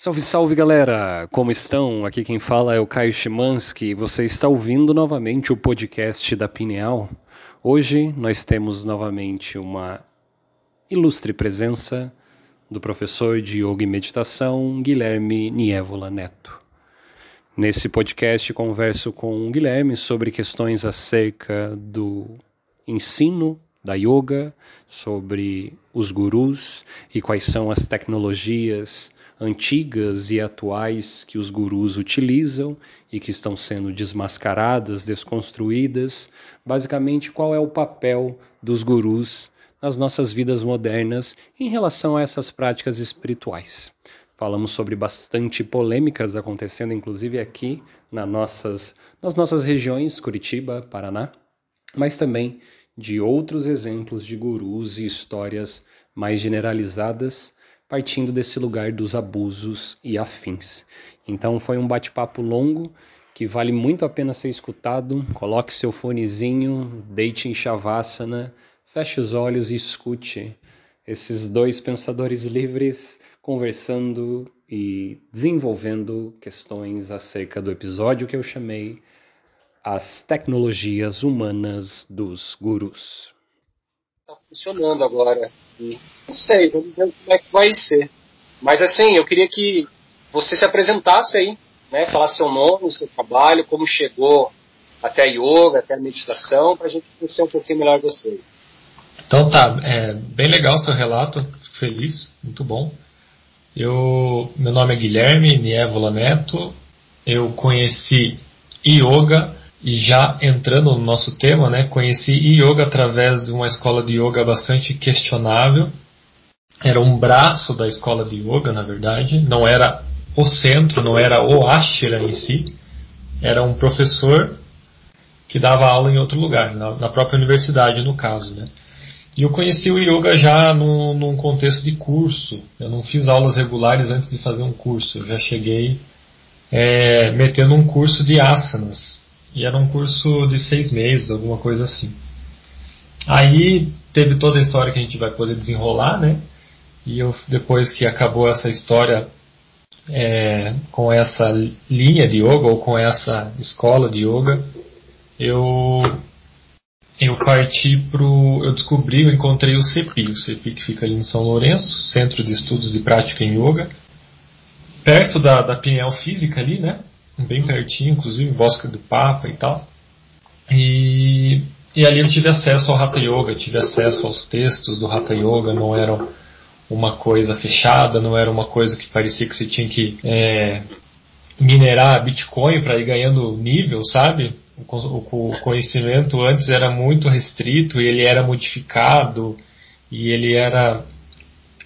Salve, salve galera! Como estão? Aqui quem fala é o Caio Chimansky. Você está ouvindo novamente o podcast da Pineal. Hoje nós temos novamente uma ilustre presença do professor de Yoga e Meditação Guilherme Nievola Neto. Nesse podcast converso com o Guilherme sobre questões acerca do ensino da yoga, sobre os gurus e quais são as tecnologias antigas e atuais que os gurus utilizam e que estão sendo desmascaradas, desconstruídas. Basicamente, qual é o papel dos gurus nas nossas vidas modernas em relação a essas práticas espirituais. Falamos sobre bastante polêmicas acontecendo, inclusive aqui nas nossas, nas nossas regiões, Curitiba, Paraná, mas também de outros exemplos de gurus e histórias mais generalizadas partindo desse lugar dos abusos e afins. Então foi um bate-papo longo que vale muito a pena ser escutado. Coloque seu fonezinho, deite em Shavasana, feche os olhos e escute esses dois pensadores livres conversando e desenvolvendo questões acerca do episódio que eu chamei As Tecnologias Humanas dos Gurus. Está funcionando agora. Não sei, vamos ver como é que vai ser. Mas assim, eu queria que você se apresentasse aí, né? Falasse seu nome, seu trabalho, como chegou até a yoga, até a meditação, para a gente conhecer um pouquinho melhor você. Então tá, é bem legal seu relato, fico feliz, muito bom. Eu, meu nome é Guilherme Nievola Neto, eu conheci yoga e já entrando no nosso tema, né, conheci yoga através de uma escola de yoga bastante questionável. Era um braço da escola de yoga, na verdade, não era o centro, não era o ashra em si. Era um professor que dava aula em outro lugar, na, na própria universidade, no caso, né. E eu conheci o yoga já no, num contexto de curso. Eu não fiz aulas regulares antes de fazer um curso. Eu já cheguei é, metendo um curso de asanas, e era um curso de seis meses, alguma coisa assim. Aí teve toda a história que a gente vai poder desenrolar, né? E eu, depois que acabou essa história é, com essa linha de yoga, ou com essa escola de yoga, eu, eu parti pro. Eu descobri, eu encontrei o CEPI, o CEPI que fica ali em São Lourenço, Centro de Estudos de Prática em Yoga, perto da, da Pinel Física ali, né? bem pertinho, inclusive, Bosque do Papa e tal. E, e ali eu tive acesso ao Hatha Yoga, tive acesso aos textos do Hatha Yoga, não eram uma coisa fechada, não era uma coisa que parecia que você tinha que é, minerar Bitcoin para ir ganhando nível, sabe? O, conhecimento antes era muito restrito e ele era modificado e ele era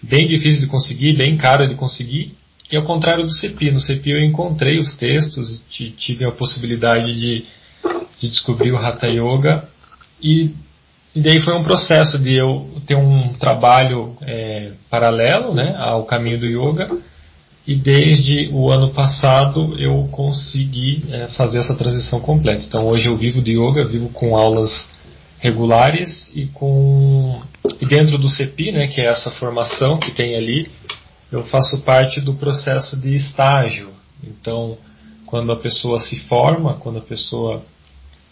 bem difícil de conseguir, bem caro de conseguir. E ao contrário do CEPI, no CEPI eu encontrei os textos, tive a possibilidade de, de descobrir o Hatha Yoga e, e, daí foi um processo de eu ter um trabalho é, paralelo né, ao caminho do Yoga e desde o ano passado eu consegui é, fazer essa transição completa. Então hoje eu vivo de Yoga, vivo com aulas regulares e com e dentro do CEPI, né, que é essa formação que tem ali, eu faço parte do processo de estágio. Então, quando a pessoa se forma, quando a pessoa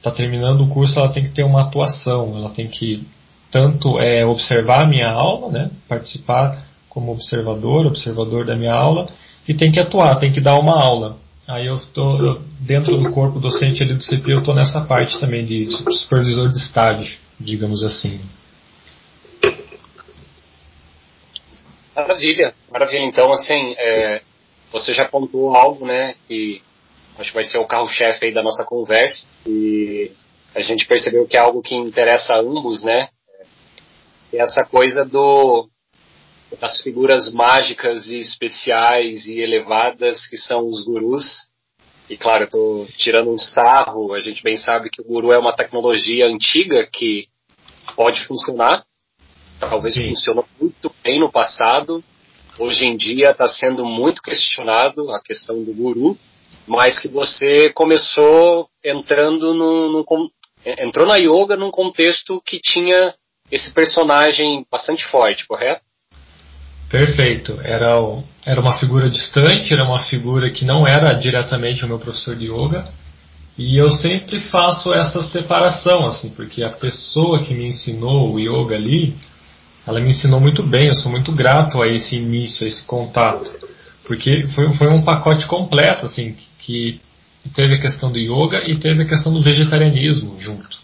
está terminando o curso, ela tem que ter uma atuação, ela tem que tanto é, observar a minha aula, né, participar como observador, observador da minha aula, e tem que atuar, tem que dar uma aula. Aí eu estou dentro do corpo docente ali do CP, eu estou nessa parte também de supervisor de estágio, digamos assim. Maravilha, maravilha. Então, assim, é, você já pontuou algo, né, que acho que vai ser o carro-chefe aí da nossa conversa, e a gente percebeu que é algo que interessa a ambos, né, é essa coisa do das figuras mágicas e especiais e elevadas que são os gurus. E claro, eu estou tirando um sarro, a gente bem sabe que o guru é uma tecnologia antiga que pode funcionar, talvez Sim. funcionou muito bem no passado, hoje em dia está sendo muito questionado a questão do guru, mas que você começou entrando no, no, entrou na yoga num contexto que tinha esse personagem bastante forte, correto? Perfeito. Era, era uma figura distante, era uma figura que não era diretamente o meu professor de yoga. E eu sempre faço essa separação, assim, porque a pessoa que me ensinou o yoga ali, ela me ensinou muito bem, eu sou muito grato a esse início, a esse contato. Porque foi, foi um pacote completo, assim, que teve a questão do yoga e teve a questão do vegetarianismo junto.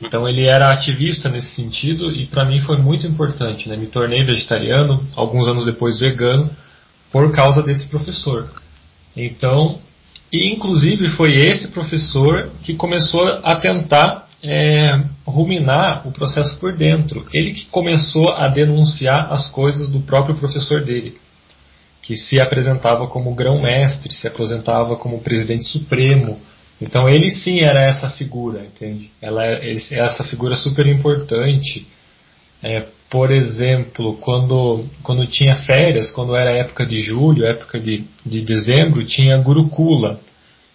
Então ele era ativista nesse sentido e para mim foi muito importante. Né? Me tornei vegetariano, alguns anos depois vegano, por causa desse professor. Então, e inclusive foi esse professor que começou a tentar é, ruminar o processo por dentro. Ele que começou a denunciar as coisas do próprio professor dele, que se apresentava como grão-mestre, se apresentava como presidente supremo, então ele sim era essa figura, entende? Ela é, é essa figura super importante. É, por exemplo, quando, quando tinha férias, quando era época de julho, época de, de dezembro, tinha Gurukula,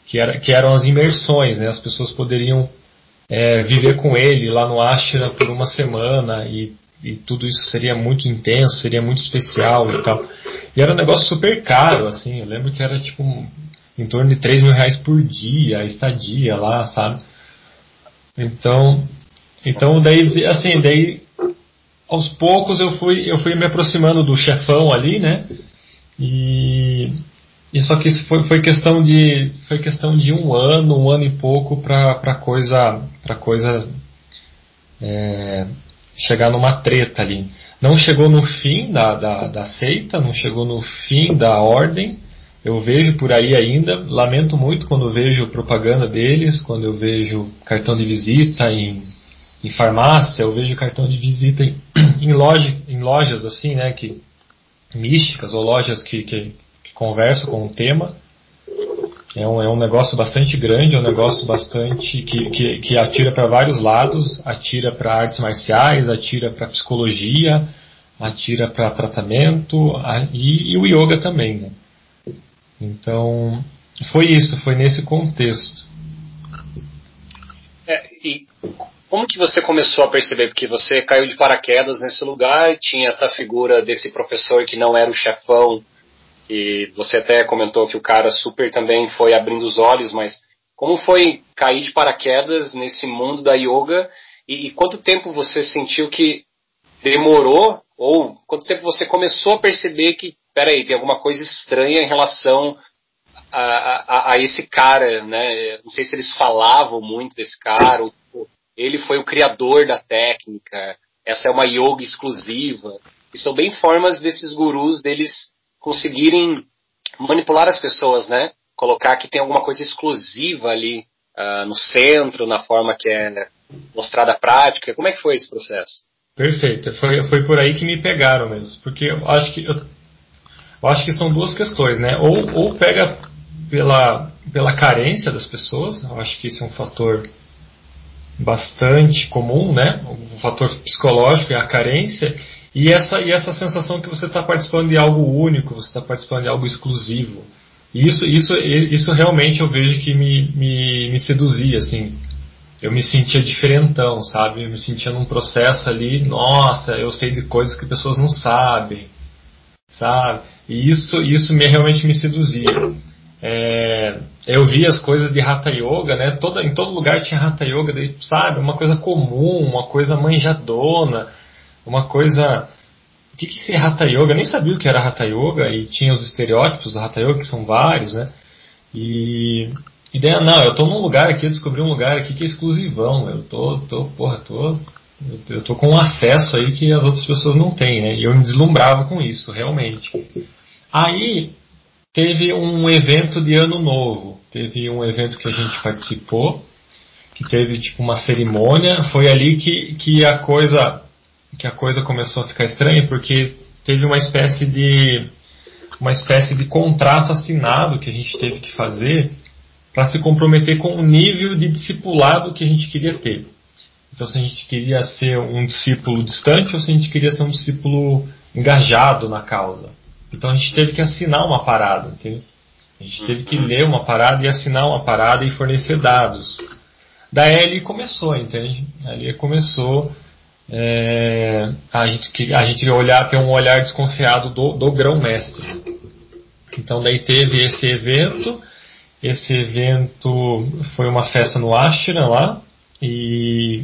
que, era, que eram as imersões, né? As pessoas poderiam é, viver com ele lá no Ashram por uma semana e, e tudo isso seria muito intenso, seria muito especial e tal. E era um negócio super caro, assim, eu lembro que era tipo em torno de 3 mil reais por dia, a estadia lá, sabe? Então, então daí, assim, daí aos poucos eu fui, eu fui me aproximando do chefão ali, né? E, e só que isso foi, foi questão de foi questão de um ano, um ano e pouco para coisa para coisa é, chegar numa treta ali. Não chegou no fim da, da, da seita, não chegou no fim da ordem, eu vejo por aí ainda, lamento muito quando vejo propaganda deles, quando eu vejo cartão de visita em, em farmácia, eu vejo cartão de visita em, em, loja, em lojas assim, né, que, místicas ou lojas que, que, que conversam com o tema. É um, é um negócio bastante grande, é um negócio bastante que, que, que atira para vários lados, atira para artes marciais, atira para psicologia, atira para tratamento a, e, e o yoga também. Né? Então, foi isso, foi nesse contexto. É, e como que você começou a perceber? Porque você caiu de paraquedas nesse lugar, tinha essa figura desse professor que não era o chefão, e você até comentou que o cara super também foi abrindo os olhos, mas como foi cair de paraquedas nesse mundo da yoga e, e quanto tempo você sentiu que demorou ou quanto tempo você começou a perceber que peraí, tem alguma coisa estranha em relação a, a, a, esse cara, né? Não sei se eles falavam muito desse cara, ou ele foi o criador da técnica, essa é uma yoga exclusiva. E são bem formas desses gurus deles conseguirem manipular as pessoas, né? Colocar que tem alguma coisa exclusiva ali uh, no centro, na forma que é mostrada a prática. Como é que foi esse processo? Perfeito, foi, foi por aí que me pegaram mesmo, porque eu acho que eu eu acho que são duas questões, né? Ou, ou pega pela, pela carência das pessoas, eu acho que isso é um fator bastante comum, né? O fator psicológico é a carência e essa, e essa sensação que você está participando de algo único, você está participando de algo exclusivo. E isso, isso, isso realmente eu vejo que me, me, me seduzia, assim. Eu me sentia diferentão, sabe? Eu me sentia num processo ali, nossa, eu sei de coisas que pessoas não sabem, sabe? E isso, isso me, realmente me seduzia. É, eu vi as coisas de Hatha Yoga, né? Toda, em todo lugar tinha Hatha Yoga, sabe? Uma coisa comum, uma coisa manjadona, uma coisa. O que, que é Hatha Yoga? Eu nem sabia o que era Hatha Yoga e tinha os estereótipos do Hatha Yoga, que são vários, né? E, e não, eu tô num lugar aqui, eu descobri um lugar aqui que é exclusivão, eu tô, tô porra, tô eu estou com um acesso aí que as outras pessoas não têm, né? E eu me deslumbrava com isso, realmente. Aí teve um evento de ano novo, teve um evento que a gente participou, que teve tipo uma cerimônia, foi ali que, que a coisa que a coisa começou a ficar estranha, porque teve uma espécie de uma espécie de contrato assinado que a gente teve que fazer para se comprometer com o nível de discipulado que a gente queria ter. Então, se a gente queria ser um discípulo distante ou se a gente queria ser um discípulo engajado na causa. Então, a gente teve que assinar uma parada, entende? A gente teve que ler uma parada e assinar uma parada e fornecer daí ali começou, entende? Ali começou é, a gente a gente olhar ter um olhar desconfiado do, do grão mestre. Então daí teve esse evento, esse evento foi uma festa no Ashram lá e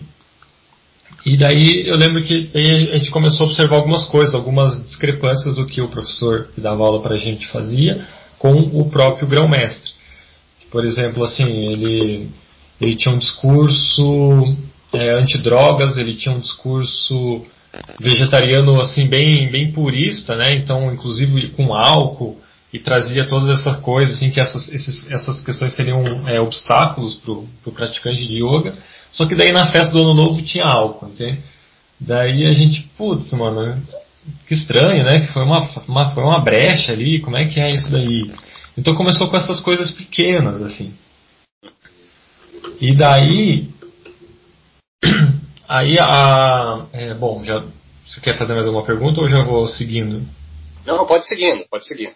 e daí eu lembro que a gente começou a observar algumas coisas, algumas discrepâncias do que o professor que dava aula para a gente fazia com o próprio grão-mestre. Por exemplo, assim, ele, ele tinha um discurso é, antidrogas, ele tinha um discurso vegetariano assim bem, bem purista, né? Então, inclusive com álcool e trazia todas essas coisas, assim, que essas, esses, essas questões seriam é, obstáculos para o praticante de yoga. Só que daí na festa do ano novo tinha álcool, entende? Daí a gente, putz, mano, que estranho, né? Que foi uma, uma, foi uma brecha ali, como é que é isso daí? Então começou com essas coisas pequenas, assim. E daí. Aí a. É, bom, já. Você quer fazer mais alguma pergunta ou já vou seguindo? Não, pode seguindo, pode seguir.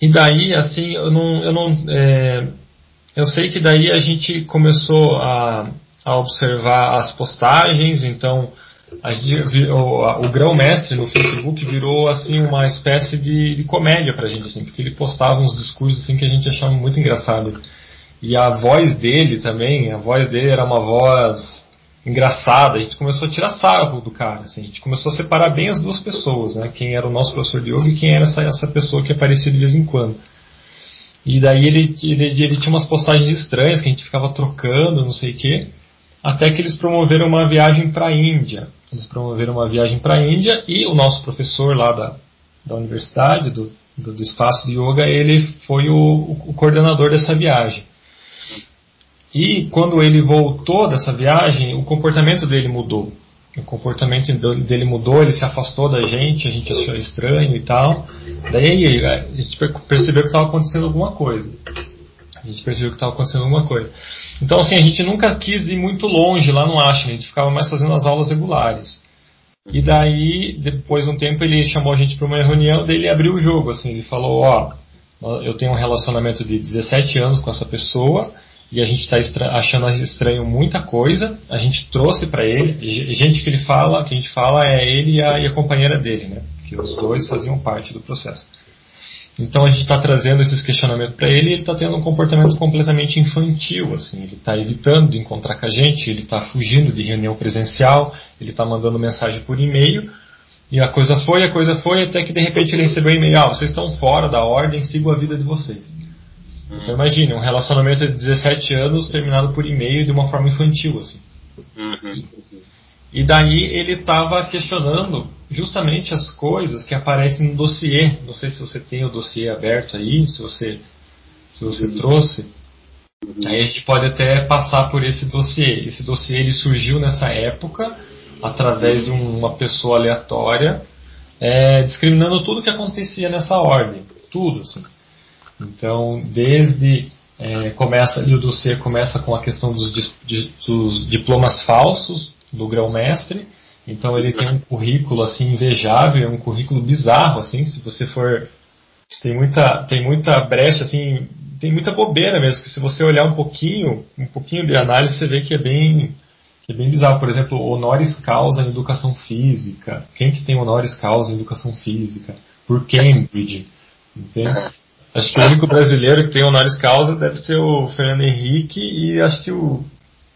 E daí, assim, eu não. Eu, não é, eu sei que daí a gente começou a, a observar as postagens, então o, o grão-mestre no Facebook virou assim uma espécie de, de comédia pra gente, assim, porque ele postava uns discursos assim que a gente achava muito engraçado. E a voz dele também, a voz dele era uma voz engraçada, a gente começou a tirar sarro do cara, assim, a gente começou a separar bem as duas pessoas, né? Quem era o nosso professor de yoga e quem era essa, essa pessoa que aparecia de vez em quando. E daí ele, ele, ele tinha umas postagens estranhas que a gente ficava trocando, não sei o quê, até que eles promoveram uma viagem para a Índia. Eles promoveram uma viagem para a Índia e o nosso professor lá da, da universidade, do, do, do espaço de yoga, ele foi o, o, coordenador dessa viagem. E quando ele voltou dessa viagem, o comportamento dele mudou. O comportamento dele mudou, ele se afastou da gente, a gente achou estranho e tal. Daí a gente percebeu que estava acontecendo alguma coisa. A gente percebeu que estava acontecendo alguma coisa. Então, assim, a gente nunca quis ir muito longe lá no Ashram, a gente ficava mais fazendo as aulas regulares. E daí, depois de um tempo, ele chamou a gente para uma reunião, daí ele abriu o jogo, assim, ele falou, ó, eu tenho um relacionamento de 17 anos com essa pessoa, e a gente está achando estranho muita coisa, a gente trouxe para ele, gente que ele fala, que a gente fala é ele e a, e a companheira dele, né, que os dois faziam parte do processo. Então a gente está trazendo esses questionamentos para ele e ele está tendo um comportamento completamente infantil. Assim, ele está evitando de encontrar com a gente, ele está fugindo de reunião presencial, ele está mandando mensagem por e-mail. E a coisa foi, a coisa foi, até que de repente ele recebeu um e-mail: ah, vocês estão fora da ordem, sigam a vida de vocês. Então imagine, um relacionamento de 17 anos terminado por e-mail de uma forma infantil. assim. Uhum. E daí ele estava questionando justamente as coisas que aparecem no dossiê. Não sei se você tem o dossiê aberto aí, se você, se você uhum. trouxe. Aí a gente pode até passar por esse dossiê. Esse dossiê ele surgiu nessa época através de uma pessoa aleatória, é, discriminando tudo que acontecia nessa ordem, tudo assim. Então, desde é, começa e o dossiê começa com a questão dos, dos diplomas falsos do grão-mestre. Então ele tem um currículo assim invejável, um currículo bizarro assim, se você for tem muita tem muita brecha assim, tem muita bobeira mesmo, que se você olhar um pouquinho, um pouquinho de análise, você vê que é bem que é bem bizarro. Por exemplo, honoris causa em educação física. Quem que tem honoris causa em educação física? Por Cambridge. Entende? Acho que o único brasileiro que tem honoris causa deve ser o Fernando Henrique e acho que o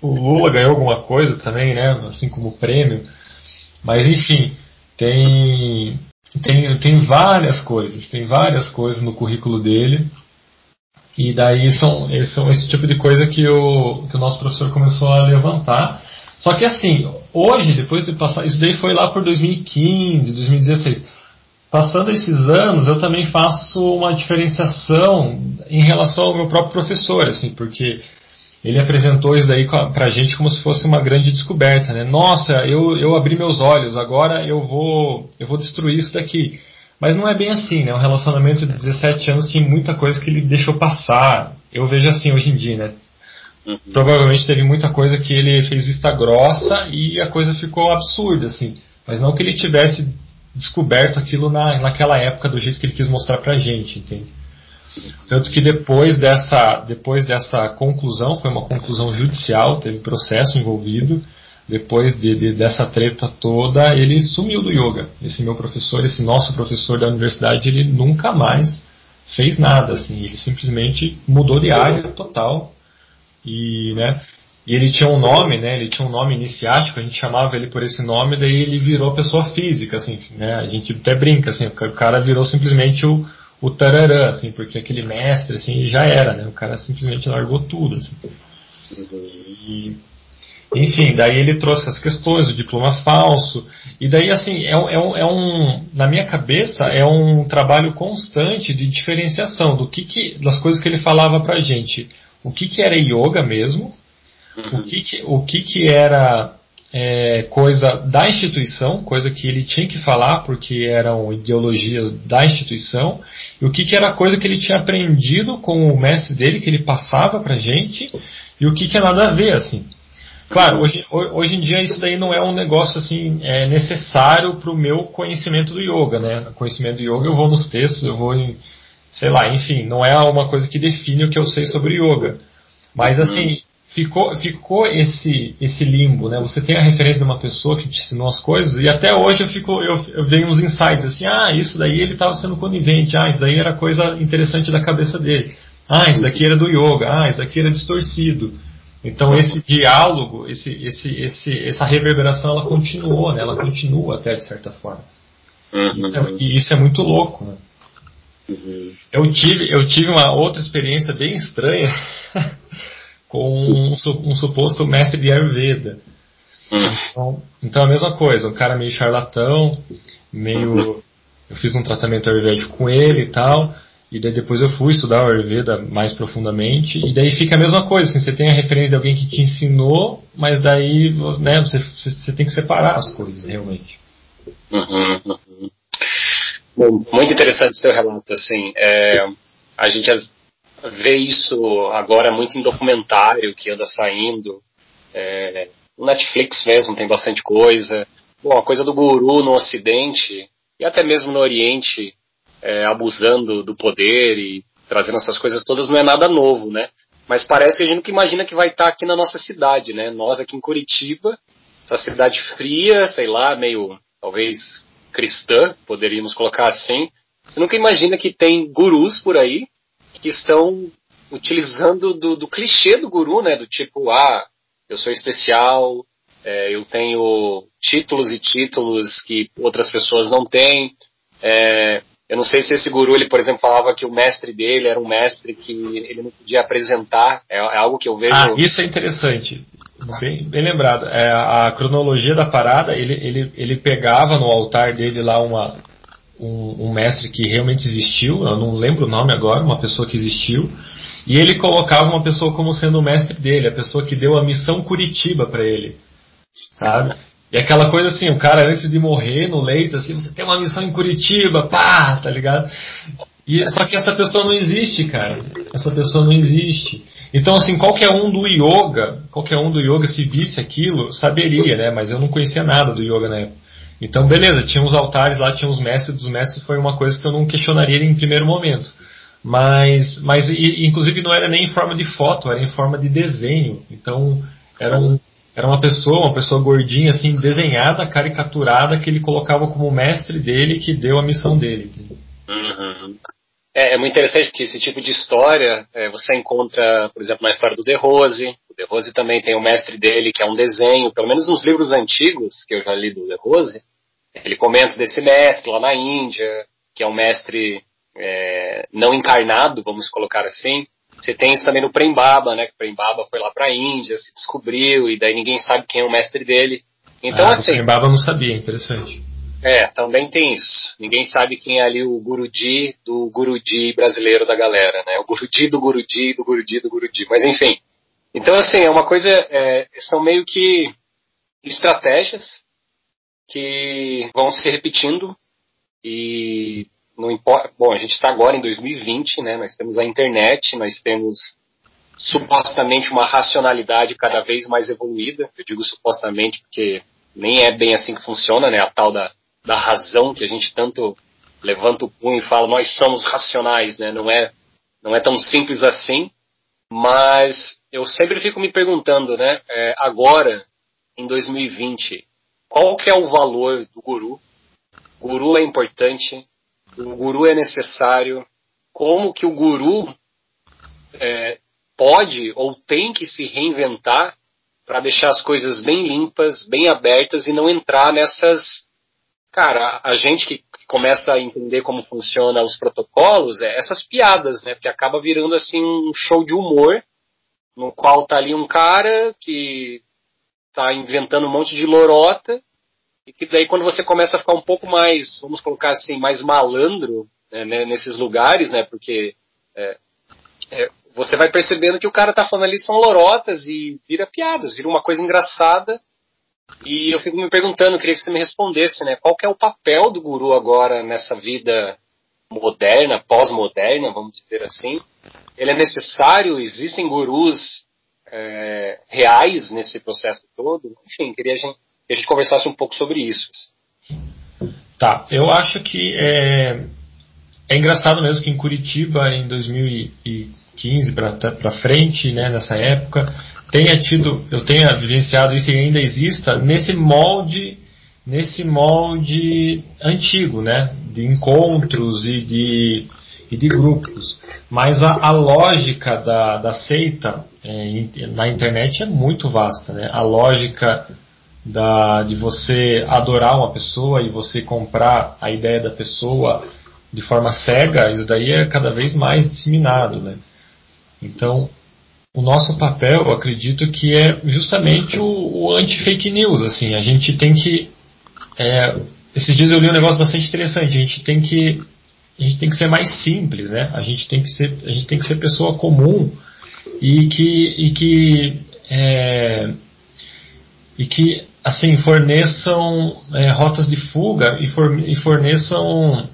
o Lula ganhou alguma coisa também, né? Assim como prêmio. Mas enfim, tem, tem, tem várias coisas, tem várias coisas no currículo dele. E daí são, são esse tipo de coisa que o, que o nosso professor começou a levantar. Só que assim, hoje, depois de passar, isso daí foi lá por 2015, 2016. Passando esses anos, eu também faço uma diferenciação em relação ao meu próprio professor, assim, porque ele apresentou isso daí pra gente como se fosse uma grande descoberta, né? Nossa, eu, eu abri meus olhos, agora eu vou, eu vou destruir isso daqui. Mas não é bem assim, né? Um relacionamento de 17 anos tem muita coisa que ele deixou passar. Eu vejo assim hoje em dia, né? Uhum. Provavelmente teve muita coisa que ele fez vista grossa e a coisa ficou absurda, assim. Mas não que ele tivesse descoberto aquilo na, naquela época do jeito que ele quis mostrar pra gente, entende? Tanto que depois dessa, depois dessa conclusão, foi uma conclusão judicial, teve processo envolvido, depois de, de, dessa treta toda, ele sumiu do yoga. Esse meu professor, esse nosso professor da universidade, ele nunca mais fez nada, assim, ele simplesmente mudou de área total. E, né, e ele tinha um nome, né, ele tinha um nome iniciático, a gente chamava ele por esse nome, daí ele virou pessoa física, assim, né, a gente até brinca, assim, o cara virou simplesmente o, o tararã, assim, porque aquele mestre, assim, já era, né, o cara simplesmente largou tudo, assim. E, enfim, daí ele trouxe as questões, o diploma falso, e daí, assim, é, é, um, é um, na minha cabeça, é um trabalho constante de diferenciação do que, que das coisas que ele falava pra gente. O que, que era yoga mesmo, uhum. o, que, que, o que, que era é, coisa da instituição, coisa que ele tinha que falar porque eram ideologias da instituição, e o que, que era coisa que ele tinha aprendido com o mestre dele, que ele passava pra gente, e o que, que é nada a ver, assim. Claro, hoje, hoje em dia isso daí não é um negócio assim é necessário para o meu conhecimento do yoga, né? Conhecimento do yoga eu vou nos textos, eu vou em, sei lá, enfim, não é uma coisa que define o que eu sei sobre yoga. Mas assim, ficou, ficou esse, esse limbo, né? Você tem a referência de uma pessoa que te ensinou as coisas e até hoje eu fico, eu, eu venho uns insights assim, ah, isso daí ele estava sendo conivente, ah, isso daí era coisa interessante da cabeça dele, ah, isso daqui era do yoga, ah, isso daqui era distorcido. Então esse diálogo, esse, esse, esse, essa reverberação, ela continuou, né? Ela continua até de certa forma. Uhum. Isso é, e isso é muito louco, né? Uhum. Eu tive, eu tive uma outra experiência bem estranha com um, um, suposto mestre de Ayurveda. Uhum. Então, então a mesma coisa, um cara meio charlatão, meio. Eu fiz um tratamento ayurvédico com ele e tal. E daí depois eu fui estudar o Ayurveda mais profundamente, e daí fica a mesma coisa, assim, você tem a referência de alguém que te ensinou, mas daí né, você, você tem que separar as coisas, realmente. Uhum, uhum. Bom, muito interessante o seu relato, assim, é, a gente vê isso agora muito em documentário que anda saindo, é, no Netflix mesmo tem bastante coisa, bom, a coisa do guru no ocidente, e até mesmo no oriente, é, abusando do poder e trazendo essas coisas todas não é nada novo, né? Mas parece que a gente nunca imagina que vai estar aqui na nossa cidade, né? Nós aqui em Curitiba, essa cidade fria, sei lá, meio talvez cristã, poderíamos colocar assim. Você nunca imagina que tem gurus por aí que estão utilizando do, do clichê do guru, né? Do tipo, ah, eu sou especial, é, eu tenho títulos e títulos que outras pessoas não têm. É, eu não sei se esse guru, ele, por exemplo, falava que o mestre dele era um mestre que ele não podia apresentar. É, é algo que eu vejo. Ah, isso é interessante. Bem, bem lembrado. É, a cronologia da parada, ele, ele, ele pegava no altar dele lá uma, um, um, mestre que realmente existiu, eu não lembro o nome agora, uma pessoa que existiu, e ele colocava uma pessoa como sendo o mestre dele, a pessoa que deu a missão Curitiba para ele, sabe? E aquela coisa assim, o cara antes de morrer no leito, assim, você tem uma missão em Curitiba, pá, tá ligado? E, só que essa pessoa não existe, cara. Essa pessoa não existe. Então, assim, qualquer um do yoga, qualquer um do yoga, se visse aquilo, saberia, né? Mas eu não conhecia nada do yoga na época. Então, beleza, tinha os altares lá, tinha os mestres dos mestres, foi uma coisa que eu não questionaria em primeiro momento. Mas, mas e, inclusive não era nem em forma de foto, era em forma de desenho. Então, era um, era uma pessoa, uma pessoa gordinha, assim, desenhada, caricaturada, que ele colocava como mestre dele, que deu a missão dele. Uhum. É, é, muito interessante porque esse tipo de história é, você encontra, por exemplo, na história do De Rose. O De Rose também tem o mestre dele, que é um desenho, pelo menos nos livros antigos que eu já li do De Rose, ele comenta desse mestre lá na Índia, que é um mestre é, não encarnado, vamos colocar assim, você tem isso também no Prembaba, né? Que o Prembaba foi lá para a Índia, se descobriu, e daí ninguém sabe quem é o mestre dele. Então, ah, assim. O Prembaba não sabia, interessante. É, também tem isso. Ninguém sabe quem é ali o Gurudi do Gurudi brasileiro da galera, né? O Gurudi do Gurudi do Gurudi do Gurudi. Mas enfim. Então, assim, é uma coisa. É, são meio que estratégias que vão se repetindo e não importa. Bom, a gente está agora em 2020, né? Nós temos a internet, nós temos supostamente uma racionalidade cada vez mais evoluída. Eu digo supostamente porque nem é bem assim que funciona, né? A tal da, da razão que a gente tanto levanta o punho e fala nós somos racionais, né? Não é não é tão simples assim. Mas eu sempre fico me perguntando, né? É, agora em 2020, qual que é o valor do guru? O guru é importante, o guru é necessário, como que o guru é, pode ou tem que se reinventar para deixar as coisas bem limpas, bem abertas e não entrar nessas. Cara, a gente que começa a entender como funciona os protocolos, é essas piadas, né? Porque acaba virando assim um show de humor, no qual tá ali um cara que tá inventando um monte de lorota, e que daí quando você começa a ficar um pouco mais, vamos colocar assim, mais malandro né, né nesses lugares, né? Porque é, é, você vai percebendo que o cara tá falando ali são lorotas e vira piadas, vira uma coisa engraçada e eu fico me perguntando, queria que você me respondesse, né? Qual é o papel do guru agora nessa vida moderna, pós-moderna, vamos dizer assim? Ele é necessário? Existem gurus é, reais nesse processo todo? Enfim, queria que a gente conversasse um pouco sobre isso. Tá, eu acho que é, é engraçado mesmo que em Curitiba, em 2015 para frente, né, nessa época, tenha tido, eu tenha vivenciado isso e ainda exista nesse molde, nesse molde antigo, né, de encontros e de, e de grupos. Mas a, a lógica da, da seita é, na internet é muito vasta, né? A lógica da, de você adorar uma pessoa e você comprar a ideia da pessoa de forma cega, isso daí é cada vez mais disseminado, né? Então, o nosso papel, eu acredito que é justamente o, o anti-fake news. Assim, a gente tem que. É, esses dias eu li um negócio bastante interessante. A gente tem que a gente tem que ser mais simples, né? A gente tem que ser a gente tem que ser pessoa comum e que e que é, e que assim forneçam é, rotas de fuga e, for, forneçam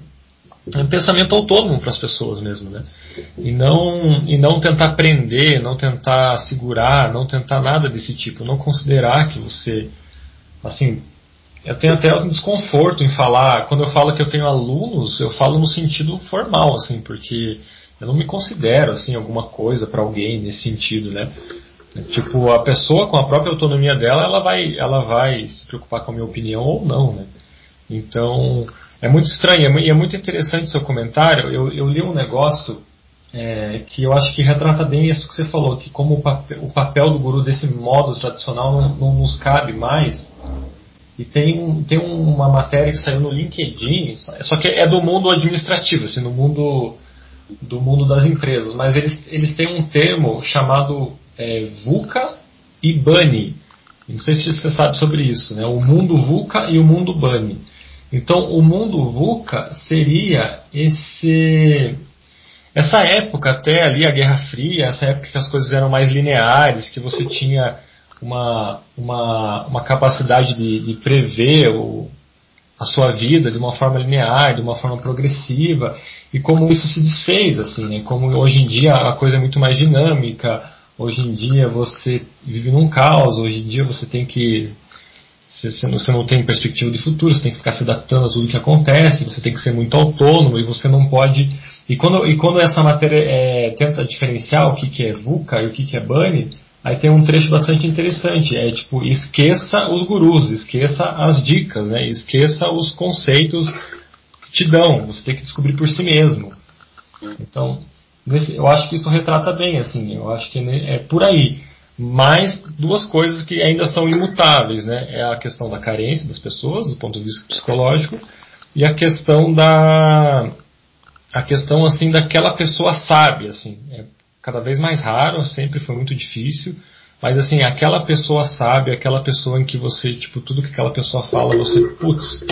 um pensamento autônomo para as pessoas mesmo, né? E não, e não tentar prender, não tentar segurar, não tentar nada desse tipo, não considerar que você, assim, eu tenho até um desconforto em falar, quando eu falo que eu tenho alunos, eu falo no sentido formal, assim, porque eu não me considero, assim, alguma coisa para alguém nesse sentido, né? Tipo, a pessoa com a própria autonomia dela, ela vai, ela vai se preocupar com a minha opinião ou não, né? Então, é muito estranho, é e é muito interessante seu comentário. Eu, eu li um negócio é, que eu acho que retrata bem isso que você falou, que como o papel, o papel do guru desse modo tradicional não, não nos cabe mais. E tem, tem uma matéria que saiu no LinkedIn, só que é do mundo administrativo, assim, no mundo do mundo das empresas, mas eles, eles têm um termo chamado é, VUCA e BUNNY. Não sei se você sabe sobre isso, né? O mundo VUCA e o mundo BUNNY. Então, o mundo VUCA seria esse essa época até ali a Guerra Fria, essa época que as coisas eram mais lineares, que você tinha uma, uma, uma capacidade de, de prever o, a sua vida de uma forma linear, de uma forma progressiva, e como isso se desfez, assim, né? como hoje em dia a coisa é muito mais dinâmica, hoje em dia você vive num caos, hoje em dia você tem que você, você não tem perspectiva de futuro, você tem que ficar se adaptando a tudo que acontece, você tem que ser muito autônomo e você não pode. E quando, e quando essa matéria é, tenta diferenciar o que, que é VUCA e o que, que é BUNNY, aí tem um trecho bastante interessante. É tipo, esqueça os gurus, esqueça as dicas, né? esqueça os conceitos que te dão, você tem que descobrir por si mesmo. Então, nesse, eu acho que isso retrata bem, assim, eu acho que é por aí mas duas coisas que ainda são imutáveis, né? É a questão da carência das pessoas, do ponto de vista psicológico, e a questão da a questão assim daquela pessoa sábia, assim, é cada vez mais raro, sempre foi muito difícil, mas assim, aquela pessoa sábia, aquela pessoa em que você, tipo, tudo que aquela pessoa fala, você, putz,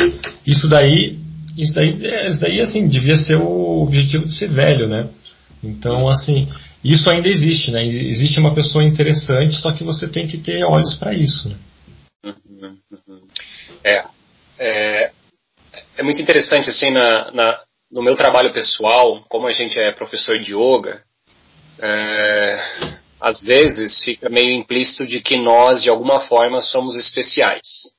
isso daí, isso daí, isso daí assim, devia ser o objetivo de ser velho, né? Então, assim, isso ainda existe, né? Existe uma pessoa interessante, só que você tem que ter olhos para isso. Né? Uhum, uhum. É, é, é, muito interessante, assim, na, na, no meu trabalho pessoal, como a gente é professor de yoga, é, às vezes fica meio implícito de que nós, de alguma forma, somos especiais.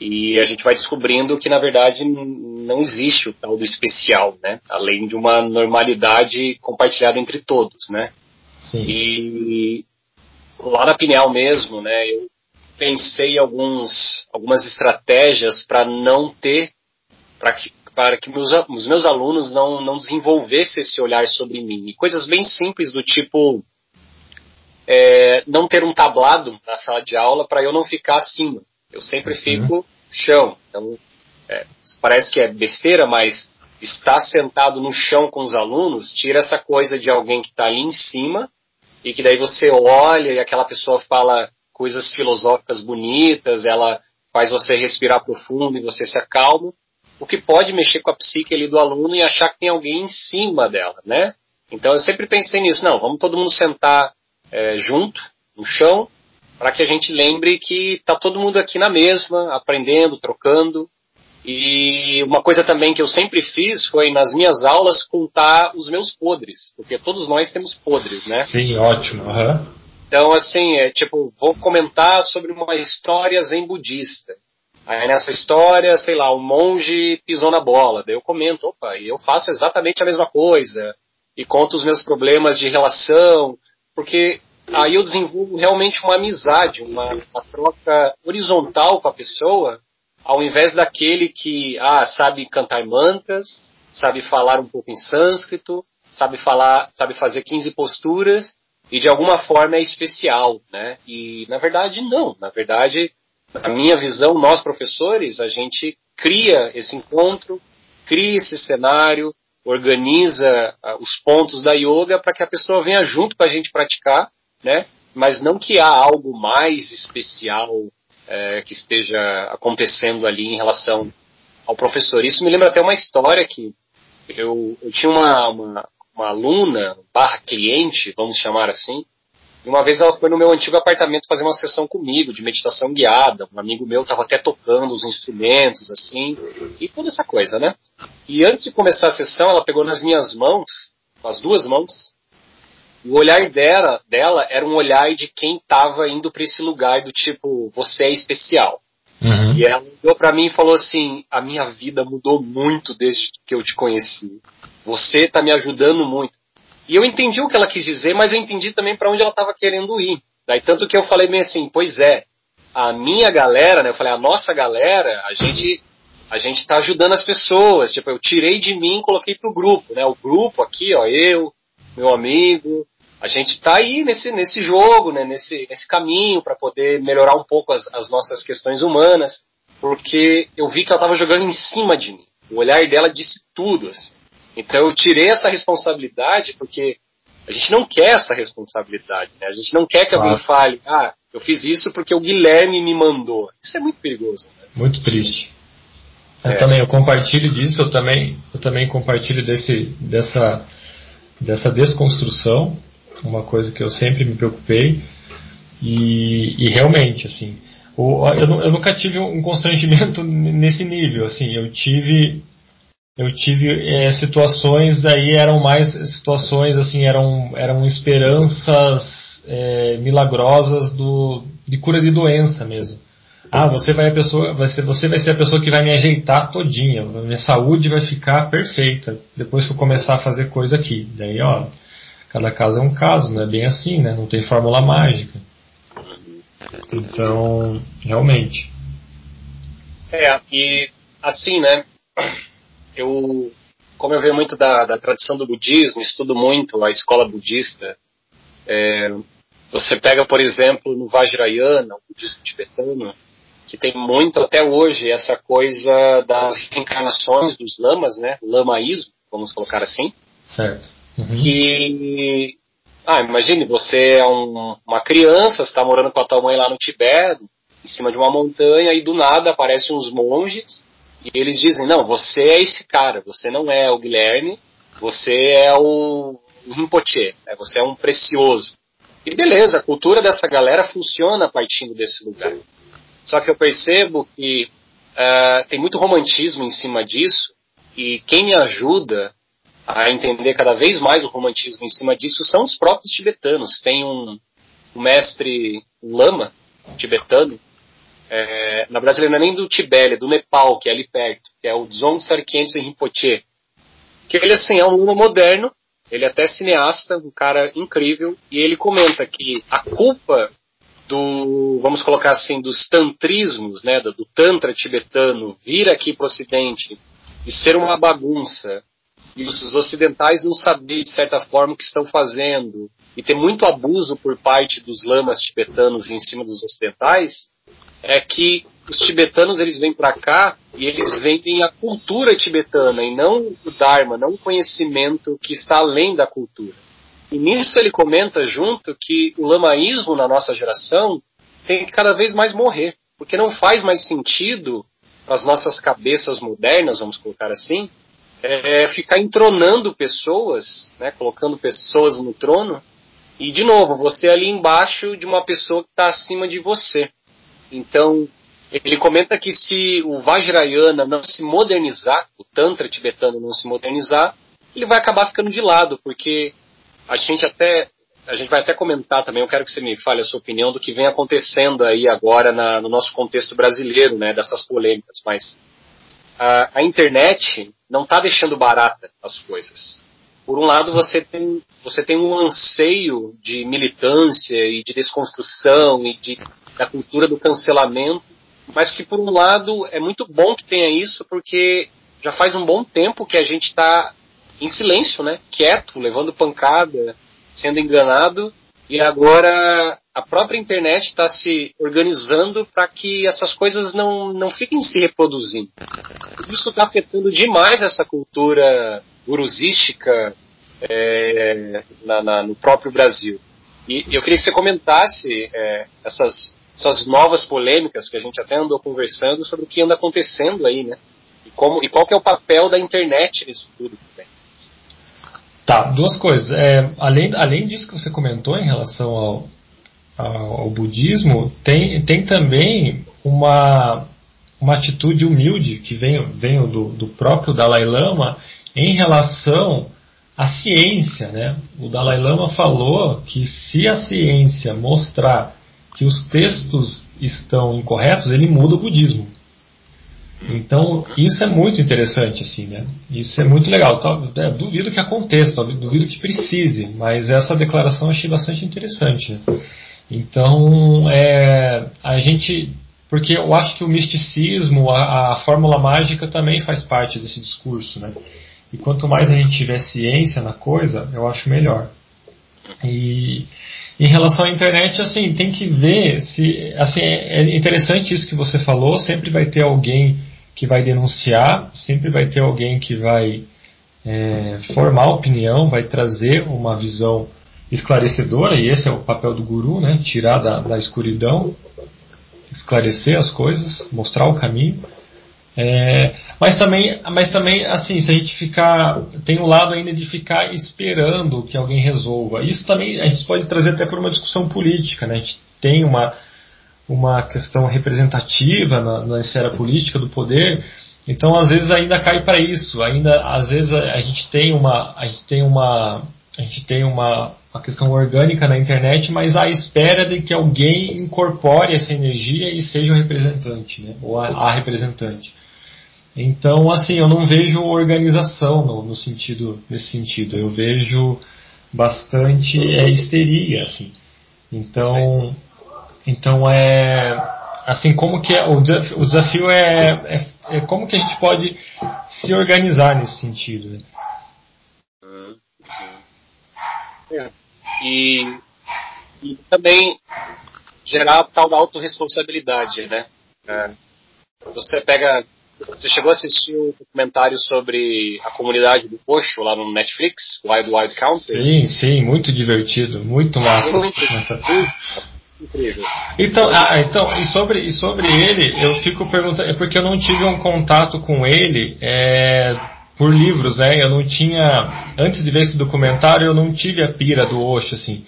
E a gente vai descobrindo que, na verdade, não existe o tal do especial, né? Além de uma normalidade compartilhada entre todos, né? Sim. E lá na Pineal mesmo, né? Eu, pensei alguns, algumas estratégias para não ter, para que, para que meus, os meus alunos não, não desenvolvessem esse olhar sobre mim. E coisas bem simples do tipo é, não ter um tablado na sala de aula para eu não ficar acima. Eu sempre uhum. fico chão. Então, é, parece que é besteira, mas estar sentado no chão com os alunos tira essa coisa de alguém que está ali em cima e que daí você olha e aquela pessoa fala coisas filosóficas bonitas, ela faz você respirar profundo e você se acalma, o que pode mexer com a psique ali do aluno e achar que tem alguém em cima dela, né? Então eu sempre pensei nisso, não, vamos todo mundo sentar é, junto, no chão, para que a gente lembre que está todo mundo aqui na mesma, aprendendo, trocando, e uma coisa também que eu sempre fiz foi nas minhas aulas contar os meus podres, porque todos nós temos podres, né? Sim, ótimo. Uhum. Então, assim, é tipo, vou comentar sobre uma história zen budista. Aí nessa história, sei lá, o monge pisou na bola. Daí eu comento, opa, e eu faço exatamente a mesma coisa. E conto os meus problemas de relação, porque aí eu desenvolvo realmente uma amizade, uma, uma troca horizontal com a pessoa, ao invés daquele que ah, sabe cantar mantras, sabe falar um pouco em sânscrito, sabe falar, sabe fazer 15 posturas e de alguma forma é especial, né? E na verdade não, na verdade, na minha visão, nós professores, a gente cria esse encontro, cria esse cenário, organiza uh, os pontos da yoga para que a pessoa venha junto com a gente praticar, né? Mas não que há algo mais especial é, que esteja acontecendo ali em relação ao professor. Isso me lembra até uma história que eu, eu tinha uma, uma, uma aluna, barra cliente, vamos chamar assim, e uma vez ela foi no meu antigo apartamento fazer uma sessão comigo, de meditação guiada. Um amigo meu estava até tocando os instrumentos, assim, e toda essa coisa, né? E antes de começar a sessão, ela pegou nas minhas mãos, com as duas mãos, o olhar dela, dela era um olhar de quem estava indo para esse lugar do tipo, você é especial. Uhum. E ela olhou para mim e falou assim: a minha vida mudou muito desde que eu te conheci. Você está me ajudando muito. E eu entendi o que ela quis dizer, mas eu entendi também para onde ela estava querendo ir. Daí tanto que eu falei bem assim, pois é, a minha galera, né? Eu falei, a nossa galera, a gente a gente está ajudando as pessoas. Tipo, eu tirei de mim e coloquei pro grupo, né? O grupo aqui, ó, eu, meu amigo, a gente está aí nesse, nesse jogo, né, nesse, nesse caminho para poder melhorar um pouco as, as, nossas questões humanas, porque eu vi que ela estava jogando em cima de mim. O olhar dela disse tudo. Assim. Então eu tirei essa responsabilidade porque a gente não quer essa responsabilidade. Né? A gente não quer que claro. alguém fale, ah, eu fiz isso porque o Guilherme me mandou. Isso é muito perigoso. Né? Muito triste. Eu é. também eu compartilho disso, eu também, eu também compartilho desse, dessa, dessa desconstrução uma coisa que eu sempre me preocupei. E, e realmente, assim, o, eu, eu, nunca tive um constrangimento nesse nível, assim, eu tive eu tive é, situações daí eram mais situações assim eram eram esperanças é, milagrosas do de cura de doença mesmo. Ah você vai a pessoa vai ser você vai ser a pessoa que vai me ajeitar todinha minha saúde vai ficar perfeita depois que eu começar a fazer coisa aqui. Daí ó cada caso é um caso, não é bem assim, né? Não tem fórmula mágica. Então, realmente. É, e assim, né? Eu, como eu venho muito da, da tradição do budismo, estudo muito a escola budista. É, você pega, por exemplo, no Vajrayana, o budismo tibetano, que tem muito até hoje essa coisa das reencarnações dos lamas, né? Lamaísmo, vamos colocar assim. Certo Uhum. Que. Ah, imagine, você é um, uma criança, está morando com a tua mãe lá no Tibete, em cima de uma montanha, e do nada aparecem uns monges, e eles dizem: Não, você é esse cara, você não é o Guilherme, você é o, Rinpoche, né? você é um precioso. E beleza, a cultura dessa galera funciona partindo desse lugar. Só que eu percebo que uh, tem muito romantismo em cima disso, e quem me ajuda a entender cada vez mais o romantismo em cima disso são os próprios tibetanos. Tem um, um mestre lama tibetano, é, na verdade ele não é nem do Tibete, é do Nepal, que é ali perto, que é o Dzongtsar Khyentse Rinpoche, que ele assim é um lama moderno, ele é até cineasta, um cara incrível, e ele comenta que a culpa do, vamos colocar assim, dos tantrismos, né, do, do tantra tibetano vir aqui para o Ocidente e ser uma bagunça e os ocidentais não saber de certa forma o que estão fazendo e ter muito abuso por parte dos lamas tibetanos em cima dos ocidentais, é que os tibetanos eles vêm para cá e eles vendem a cultura tibetana e não o dharma, não o conhecimento que está além da cultura. E nisso ele comenta junto que o lamaísmo na nossa geração tem que cada vez mais morrer, porque não faz mais sentido as nossas cabeças modernas, vamos colocar assim, é, ficar entronando pessoas, né, colocando pessoas no trono, e de novo, você ali embaixo de uma pessoa que está acima de você. Então, ele comenta que se o Vajrayana não se modernizar, o Tantra tibetano não se modernizar, ele vai acabar ficando de lado, porque a gente até a gente vai até comentar também, eu quero que você me fale a sua opinião do que vem acontecendo aí agora na, no nosso contexto brasileiro, né, dessas polêmicas, mas a, a internet não está deixando barata as coisas. Por um lado, você tem, você tem um anseio de militância e de desconstrução e de, da cultura do cancelamento, mas que, por um lado, é muito bom que tenha isso, porque já faz um bom tempo que a gente está em silêncio, né? Quieto, levando pancada, sendo enganado, e agora a própria internet está se organizando para que essas coisas não, não fiquem se reproduzindo. Isso está afetando demais essa cultura gurusística é, na, na, no próprio Brasil. E eu queria que você comentasse é, essas, essas novas polêmicas que a gente até andou conversando sobre o que anda acontecendo aí, né? E, como, e qual que é o papel da internet nisso tudo também. Tá, duas coisas. É, além, além disso que você comentou em relação ao, ao, budismo, tem, tem também uma, uma atitude humilde que vem, vem do, do próprio Dalai Lama em relação à ciência. Né? O Dalai Lama falou que se a ciência mostrar que os textos estão incorretos, ele muda o budismo. Então, isso é muito interessante, assim, né? Isso é muito legal. É, duvido que aconteça, duvido que precise, mas essa declaração achei bastante interessante. Né? Então, é, a gente. Porque eu acho que o misticismo, a, a fórmula mágica também faz parte desse discurso, né? E quanto mais a gente tiver ciência na coisa, eu acho melhor. E em relação à internet, assim, tem que ver se, assim, é interessante isso que você falou, sempre vai ter alguém que vai denunciar, sempre vai ter alguém que vai é, formar opinião, vai trazer uma visão esclarecedora, e esse é o papel do guru, né? tirar da, da escuridão, esclarecer as coisas, mostrar o caminho. É, mas também, mas também, assim, se a gente ficar, tem um lado ainda de ficar esperando que alguém resolva. Isso também a gente pode trazer até por uma discussão política, né? A gente tem uma uma questão representativa na, na esfera política do poder. Então, às vezes ainda cai para isso. Ainda, às vezes a, a, gente tem uma, a gente tem uma, a gente tem uma, uma questão orgânica na internet, mas à espera de que alguém incorpore essa energia e seja o representante, né? ou a, a representante. Então, assim, eu não vejo organização no, no sentido, nesse sentido. Eu vejo bastante é, histeria, assim. Então, então é assim como que é, o, desafio, o desafio é, é, é, como que a gente pode se organizar nesse sentido. Né? Uhum. É. E, e também gerar a tal da autorresponsabilidade, né? É. Você pega. Você chegou a assistir um documentário sobre a comunidade do Poxo lá no Netflix, Wild Wild Country? Sim, sim, muito divertido, muito massa. Muito, muito, Incrível. Então, ah, então e, sobre, e sobre ele, eu fico perguntando, é porque eu não tive um contato com ele é, por livros, né? Eu não tinha, antes de ver esse documentário, eu não tive a pira do Osho, assim.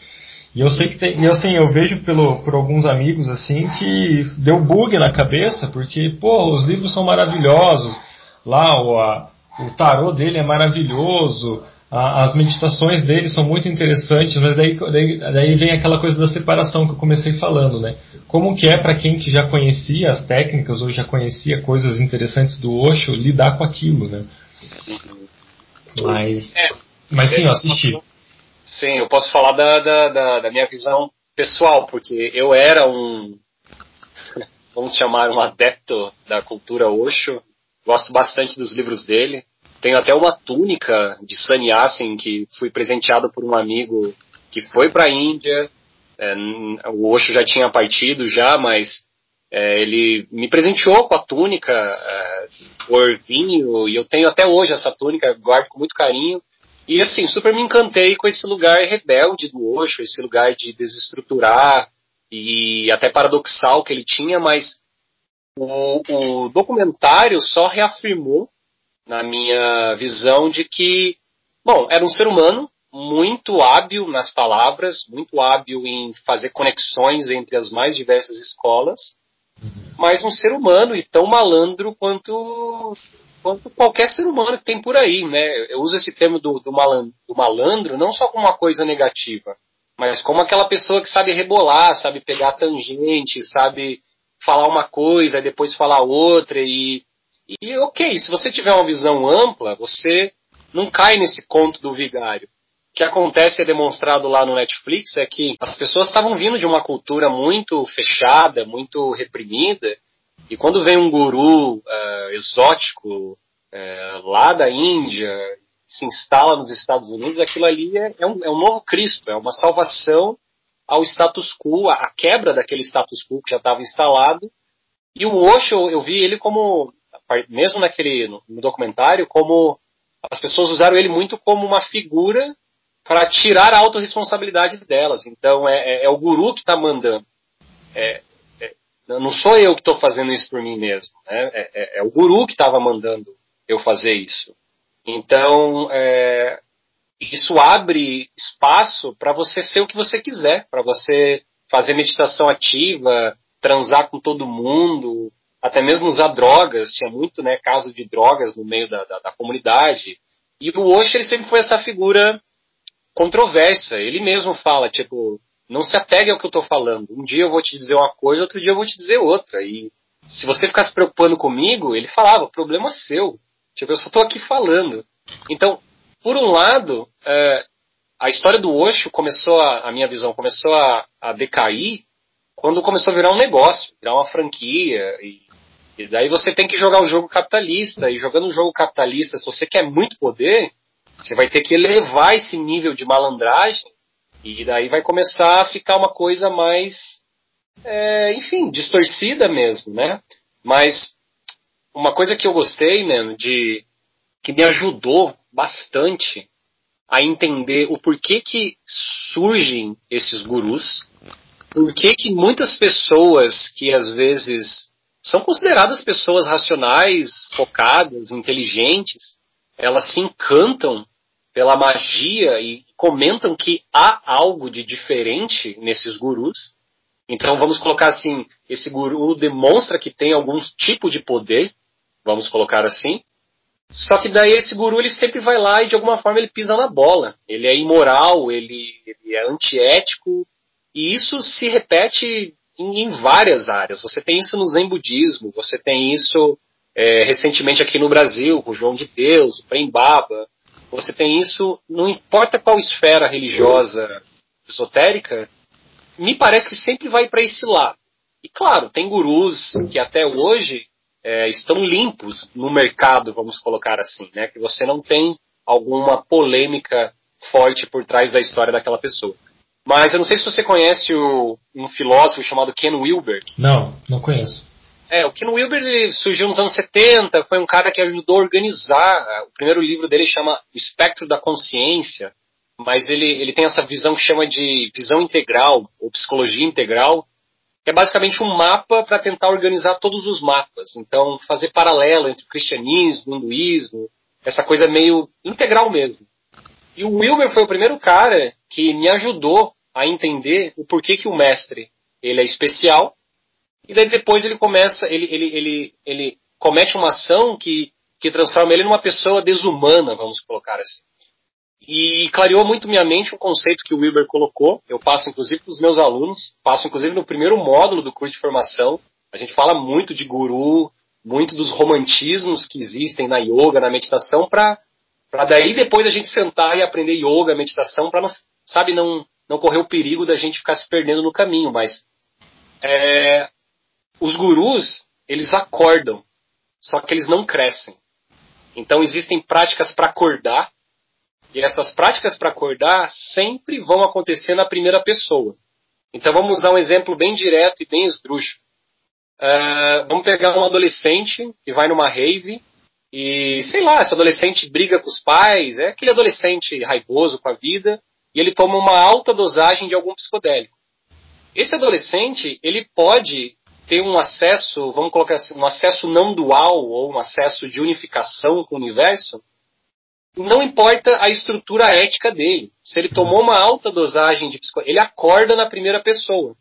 E eu sei que tem, e assim, eu vejo pelo, por alguns amigos, assim, que deu bug na cabeça, porque, pô, os livros são maravilhosos, lá o, a, o tarô dele é maravilhoso, as meditações dele são muito interessantes, mas daí, daí, daí, vem aquela coisa da separação que eu comecei falando, né? Como que é para quem que já conhecia as técnicas ou já conhecia coisas interessantes do Osho lidar com aquilo, né? Mas, é, mas sim, eu assisti. Sim, eu posso falar da, da, da, da minha visão pessoal, porque eu era um, vamos chamar, um adepto da cultura Osho. Gosto bastante dos livros dele. Tenho até uma túnica de sannyasin que fui presenteado por um amigo que foi para a Índia. É, o Osho já tinha partido já, mas é, ele me presenteou com a túnica é, por vinho e eu tenho até hoje essa túnica, guardo com muito carinho. E assim, super me encantei com esse lugar rebelde do Osho, esse lugar de desestruturar e até paradoxal que ele tinha, mas o, o documentário só reafirmou na minha visão de que, bom, era um ser humano muito hábil nas palavras, muito hábil em fazer conexões entre as mais diversas escolas, mas um ser humano e tão malandro quanto quanto qualquer ser humano que tem por aí, né? Eu uso esse termo do, do, malandro, do malandro não só como uma coisa negativa, mas como aquela pessoa que sabe rebolar, sabe pegar tangente, sabe falar uma coisa e depois falar outra e, e ok, se você tiver uma visão ampla, você não cai nesse conto do vigário. O que acontece é demonstrado lá no Netflix é que as pessoas estavam vindo de uma cultura muito fechada, muito reprimida, e quando vem um guru uh, exótico uh, lá da Índia, se instala nos Estados Unidos, aquilo ali é, é, um, é um novo Cristo, é uma salvação ao status quo, a quebra daquele status quo que já estava instalado. E o Osho, eu vi ele como, mesmo naquele no documentário, como as pessoas usaram ele muito como uma figura para tirar a autorresponsabilidade delas. Então é, é, é o guru que está mandando. É, é, não sou eu que estou fazendo isso por mim mesmo. Né? É, é, é o guru que estava mandando eu fazer isso. Então isso abre espaço para você ser o que você quiser, para você fazer meditação ativa, transar com todo mundo, até mesmo usar drogas. Tinha muito né, caso de drogas no meio da, da, da comunidade. E o Osho ele sempre foi essa figura controversa. Ele mesmo fala, tipo, não se apegue ao que eu estou falando. Um dia eu vou te dizer uma coisa, outro dia eu vou te dizer outra. E se você ficar se preocupando comigo, ele falava, problema seu. Tipo, eu só estou aqui falando. Então, por um lado, é, a história do Osho começou, a, a minha visão, começou a, a, decair quando começou a virar um negócio, virar uma franquia. E, e daí você tem que jogar o jogo capitalista. E jogando o jogo capitalista, se você quer muito poder, você vai ter que elevar esse nível de malandragem e daí vai começar a ficar uma coisa mais, é, enfim, distorcida mesmo, né? Mas uma coisa que eu gostei, né, de que me ajudou bastante a entender o porquê que surgem esses gurus, por que muitas pessoas que às vezes são consideradas pessoas racionais, focadas, inteligentes, elas se encantam pela magia e comentam que há algo de diferente nesses gurus. Então vamos colocar assim, esse guru demonstra que tem algum tipo de poder, vamos colocar assim. Só que daí esse guru ele sempre vai lá e de alguma forma ele pisa na bola. Ele é imoral, ele, ele é antiético e isso se repete em, em, várias áreas. Você tem isso no Zen budismo, você tem isso é, recentemente aqui no Brasil com o João de Deus, o Prem Baba. Você tem isso, não importa qual esfera religiosa esotérica, me parece que sempre vai para esse lado. E claro, tem gurus que até hoje é, estão limpos no mercado, vamos colocar assim, né? Que você não tem alguma polêmica forte por trás da história daquela pessoa. Mas eu não sei se você conhece o, um filósofo chamado Ken Wilber. Não, não conheço. É, o Ken Wilber ele surgiu nos anos 70, foi um cara que ajudou a organizar. O primeiro livro dele chama O Espectro da Consciência, mas ele, ele tem essa visão que chama de visão integral, ou psicologia integral, que é basicamente um mapa para tentar organizar todos os mapas. Então, fazer paralelo entre o cristianismo, o hinduísmo, essa coisa meio integral mesmo. E o Wilber foi o primeiro cara que me ajudou a entender o porquê que o mestre ele é especial e daí depois ele começa, ele, ele, ele, ele comete uma ação que, que transforma ele numa pessoa desumana, vamos colocar assim. E clareou muito minha mente o conceito que o Wilber colocou. Eu passo inclusive para os meus alunos, passo inclusive no primeiro módulo do curso de formação. A gente fala muito de guru, muito dos romantismos que existem na yoga, na meditação, para daí depois a gente sentar e aprender yoga, meditação, para não, sabe, não, não correr o perigo da gente ficar se perdendo no caminho, mas é, os gurus, eles acordam, só que eles não crescem. Então existem práticas para acordar, e essas práticas para acordar sempre vão acontecer na primeira pessoa. Então vamos usar um exemplo bem direto e bem esdrúxulo. Uh, vamos pegar um adolescente que vai numa rave e, sei lá, esse adolescente briga com os pais, é aquele adolescente raivoso com a vida, e ele toma uma alta dosagem de algum psicodélico. Esse adolescente, ele pode ter um acesso, vamos colocar assim, um acesso não dual ou um acesso de unificação com o universo, não importa a estrutura ética dele. Se ele tomou uma alta dosagem de psicodélico, ele acorda na primeira pessoa.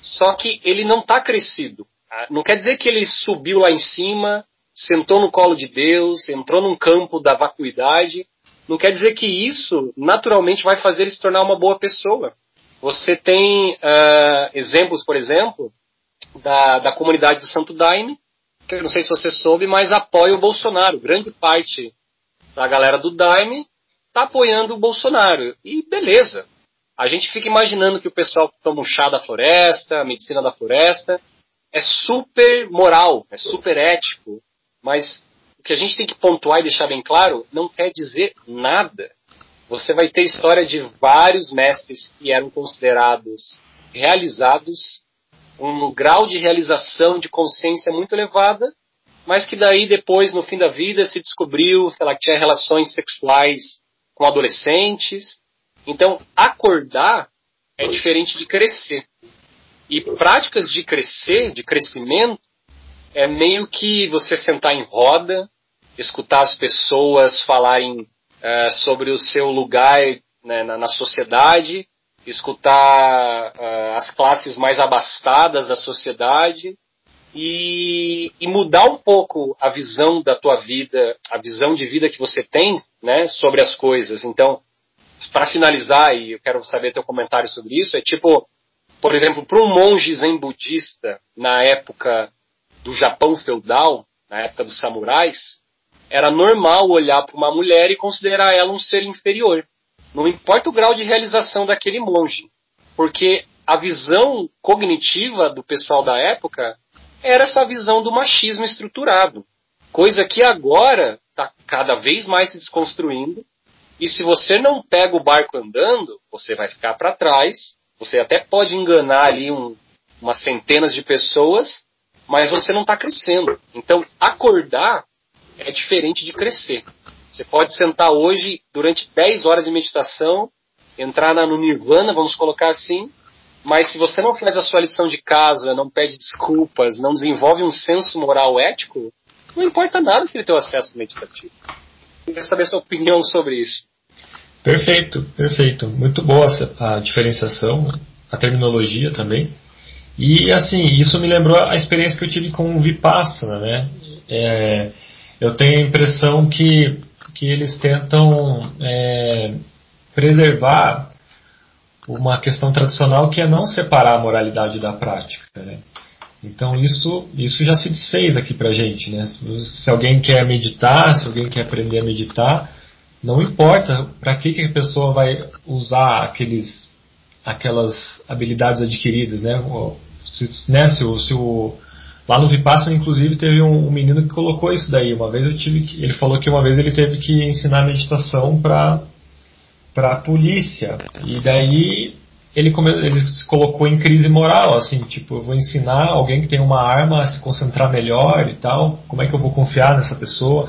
Só que ele não está crescido. Ah, não quer dizer que ele subiu lá em cima, sentou no colo de Deus, entrou num campo da vacuidade. Não quer dizer que isso naturalmente vai fazer ele se tornar uma boa pessoa. Você tem uh, exemplos, por exemplo, da, da comunidade do Santo Daime, que eu não sei se você soube, mas apoia o Bolsonaro. Grande parte da galera do Daime está apoiando o Bolsonaro. E beleza. A gente fica imaginando que o pessoal que toma um chá da floresta, a medicina da floresta, é super moral, é super ético, mas o que a gente tem que pontuar e deixar bem claro não quer dizer nada. Você vai ter história de vários mestres que eram considerados realizados, um grau de realização de consciência muito elevada, mas que daí depois, no fim da vida, se descobriu sei lá, que tinha relações sexuais com adolescentes. Então, acordar é diferente de crescer. E práticas de crescer, de crescimento, é meio que você sentar em roda, escutar as pessoas falarem uh, sobre o seu lugar né, na, na, sociedade, escutar uh, as classes mais abastadas da sociedade e, e, mudar um pouco a visão da tua vida, a visão de vida que você tem né, sobre as coisas. Então, para finalizar, e eu quero saber teu comentário sobre isso, é tipo, por exemplo, para um monge zen budista na época do Japão feudal, na época dos samurais, era normal olhar para uma mulher e considerar ela um ser inferior. Não importa o grau de realização daquele monge, porque a visão cognitiva do pessoal da época era essa visão do machismo estruturado, coisa que agora está cada vez mais se desconstruindo. E se você não pega o barco andando, você vai ficar para trás você até pode enganar ali um, umas centenas de pessoas, mas você não está crescendo. Então, acordar é diferente de crescer. Você pode sentar hoje durante 10 horas de meditação, entrar no nirvana, vamos colocar assim, mas se você não faz a sua lição de casa, não pede desculpas, não desenvolve um senso moral ético, não importa nada que ele tenha acesso meditativo. Eu queria saber sua opinião sobre isso. Perfeito, perfeito. Muito boa a diferenciação, a terminologia também. E assim, isso me lembrou a experiência que eu tive com o Vipassana, né? É, eu tenho a impressão que, que eles tentam é, preservar uma questão tradicional que é não separar a moralidade da prática. Né? Então isso, isso já se desfez aqui pra gente. Né? Se alguém quer meditar, se alguém quer aprender a meditar, não importa para que, que a pessoa vai usar aqueles, aquelas habilidades adquiridas, né? Se, né, se, se o, lá no Vipassana, inclusive, teve um, um, menino que colocou isso daí. Uma vez eu tive que, ele falou que uma vez ele teve que ensinar meditação para a polícia e daí ele, come, ele se colocou em crise moral, assim, tipo, eu vou ensinar alguém que tem uma arma a se concentrar melhor e tal, como é que eu vou confiar nessa pessoa,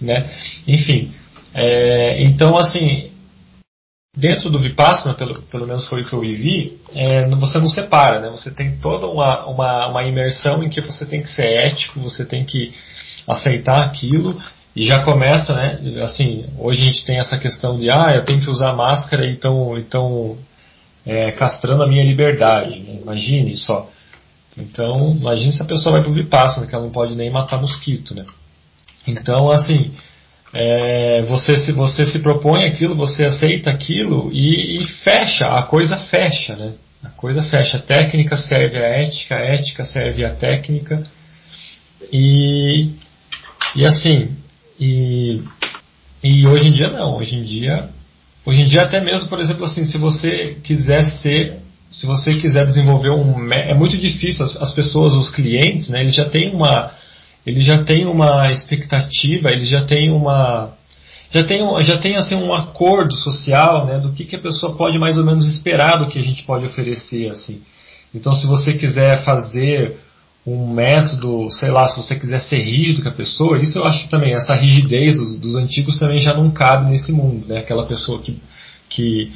né? Enfim, é, então, assim, dentro do Vipassana, pelo, pelo menos foi o que eu vivi, é, você não separa, né? Você tem toda uma, uma, uma imersão em que você tem que ser ético, você tem que aceitar aquilo e já começa, né? Assim, hoje a gente tem essa questão de, ah, eu tenho que usar máscara e estão então, é, castrando a minha liberdade. Né? Imagine só. Então, imagine se a pessoa vai pro Vipassana, que ela não pode nem matar mosquito, né? Então, assim, é, você, se, você se propõe aquilo, você aceita aquilo e, e, fecha, a coisa fecha, né? A coisa fecha. A técnica serve à ética, a ética serve à técnica. E, e assim, e, e hoje em dia não, hoje em dia hoje em dia até mesmo, por exemplo, assim, se você quiser ser, se você quiser desenvolver um, é muito difícil as, as pessoas, os clientes, né? Eles já têm uma, eles já têm uma expectativa, eles já têm uma já tem, já tem assim, um acordo social né, do que, que a pessoa pode mais ou menos esperar do que a gente pode oferecer. assim. Então, se você quiser fazer um método, sei lá, se você quiser ser rígido com a pessoa, isso eu acho que também, essa rigidez dos, dos antigos também já não cabe nesse mundo, né? Aquela pessoa que, que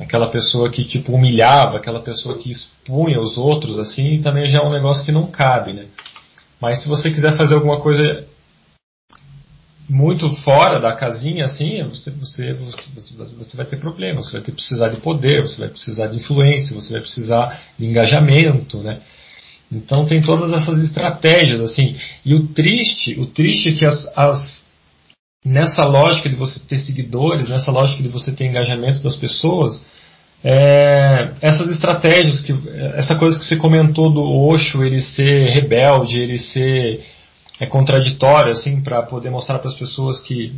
aquela pessoa que tipo humilhava, aquela pessoa que expunha os outros assim, também já é um negócio que não cabe, né? Mas se você quiser fazer alguma coisa muito fora da casinha, assim, você, você, você, você vai ter problemas, você vai ter precisar de poder, você vai precisar de influência, você vai precisar de engajamento, né? Então tem todas essas estratégias, assim. E o triste, o triste é que as, as nessa lógica de você ter seguidores, nessa lógica de você ter engajamento das pessoas, é, essas estratégias, que, essa coisa que você comentou do Osho, ele ser rebelde, ele ser é contraditório assim para poder mostrar para as pessoas que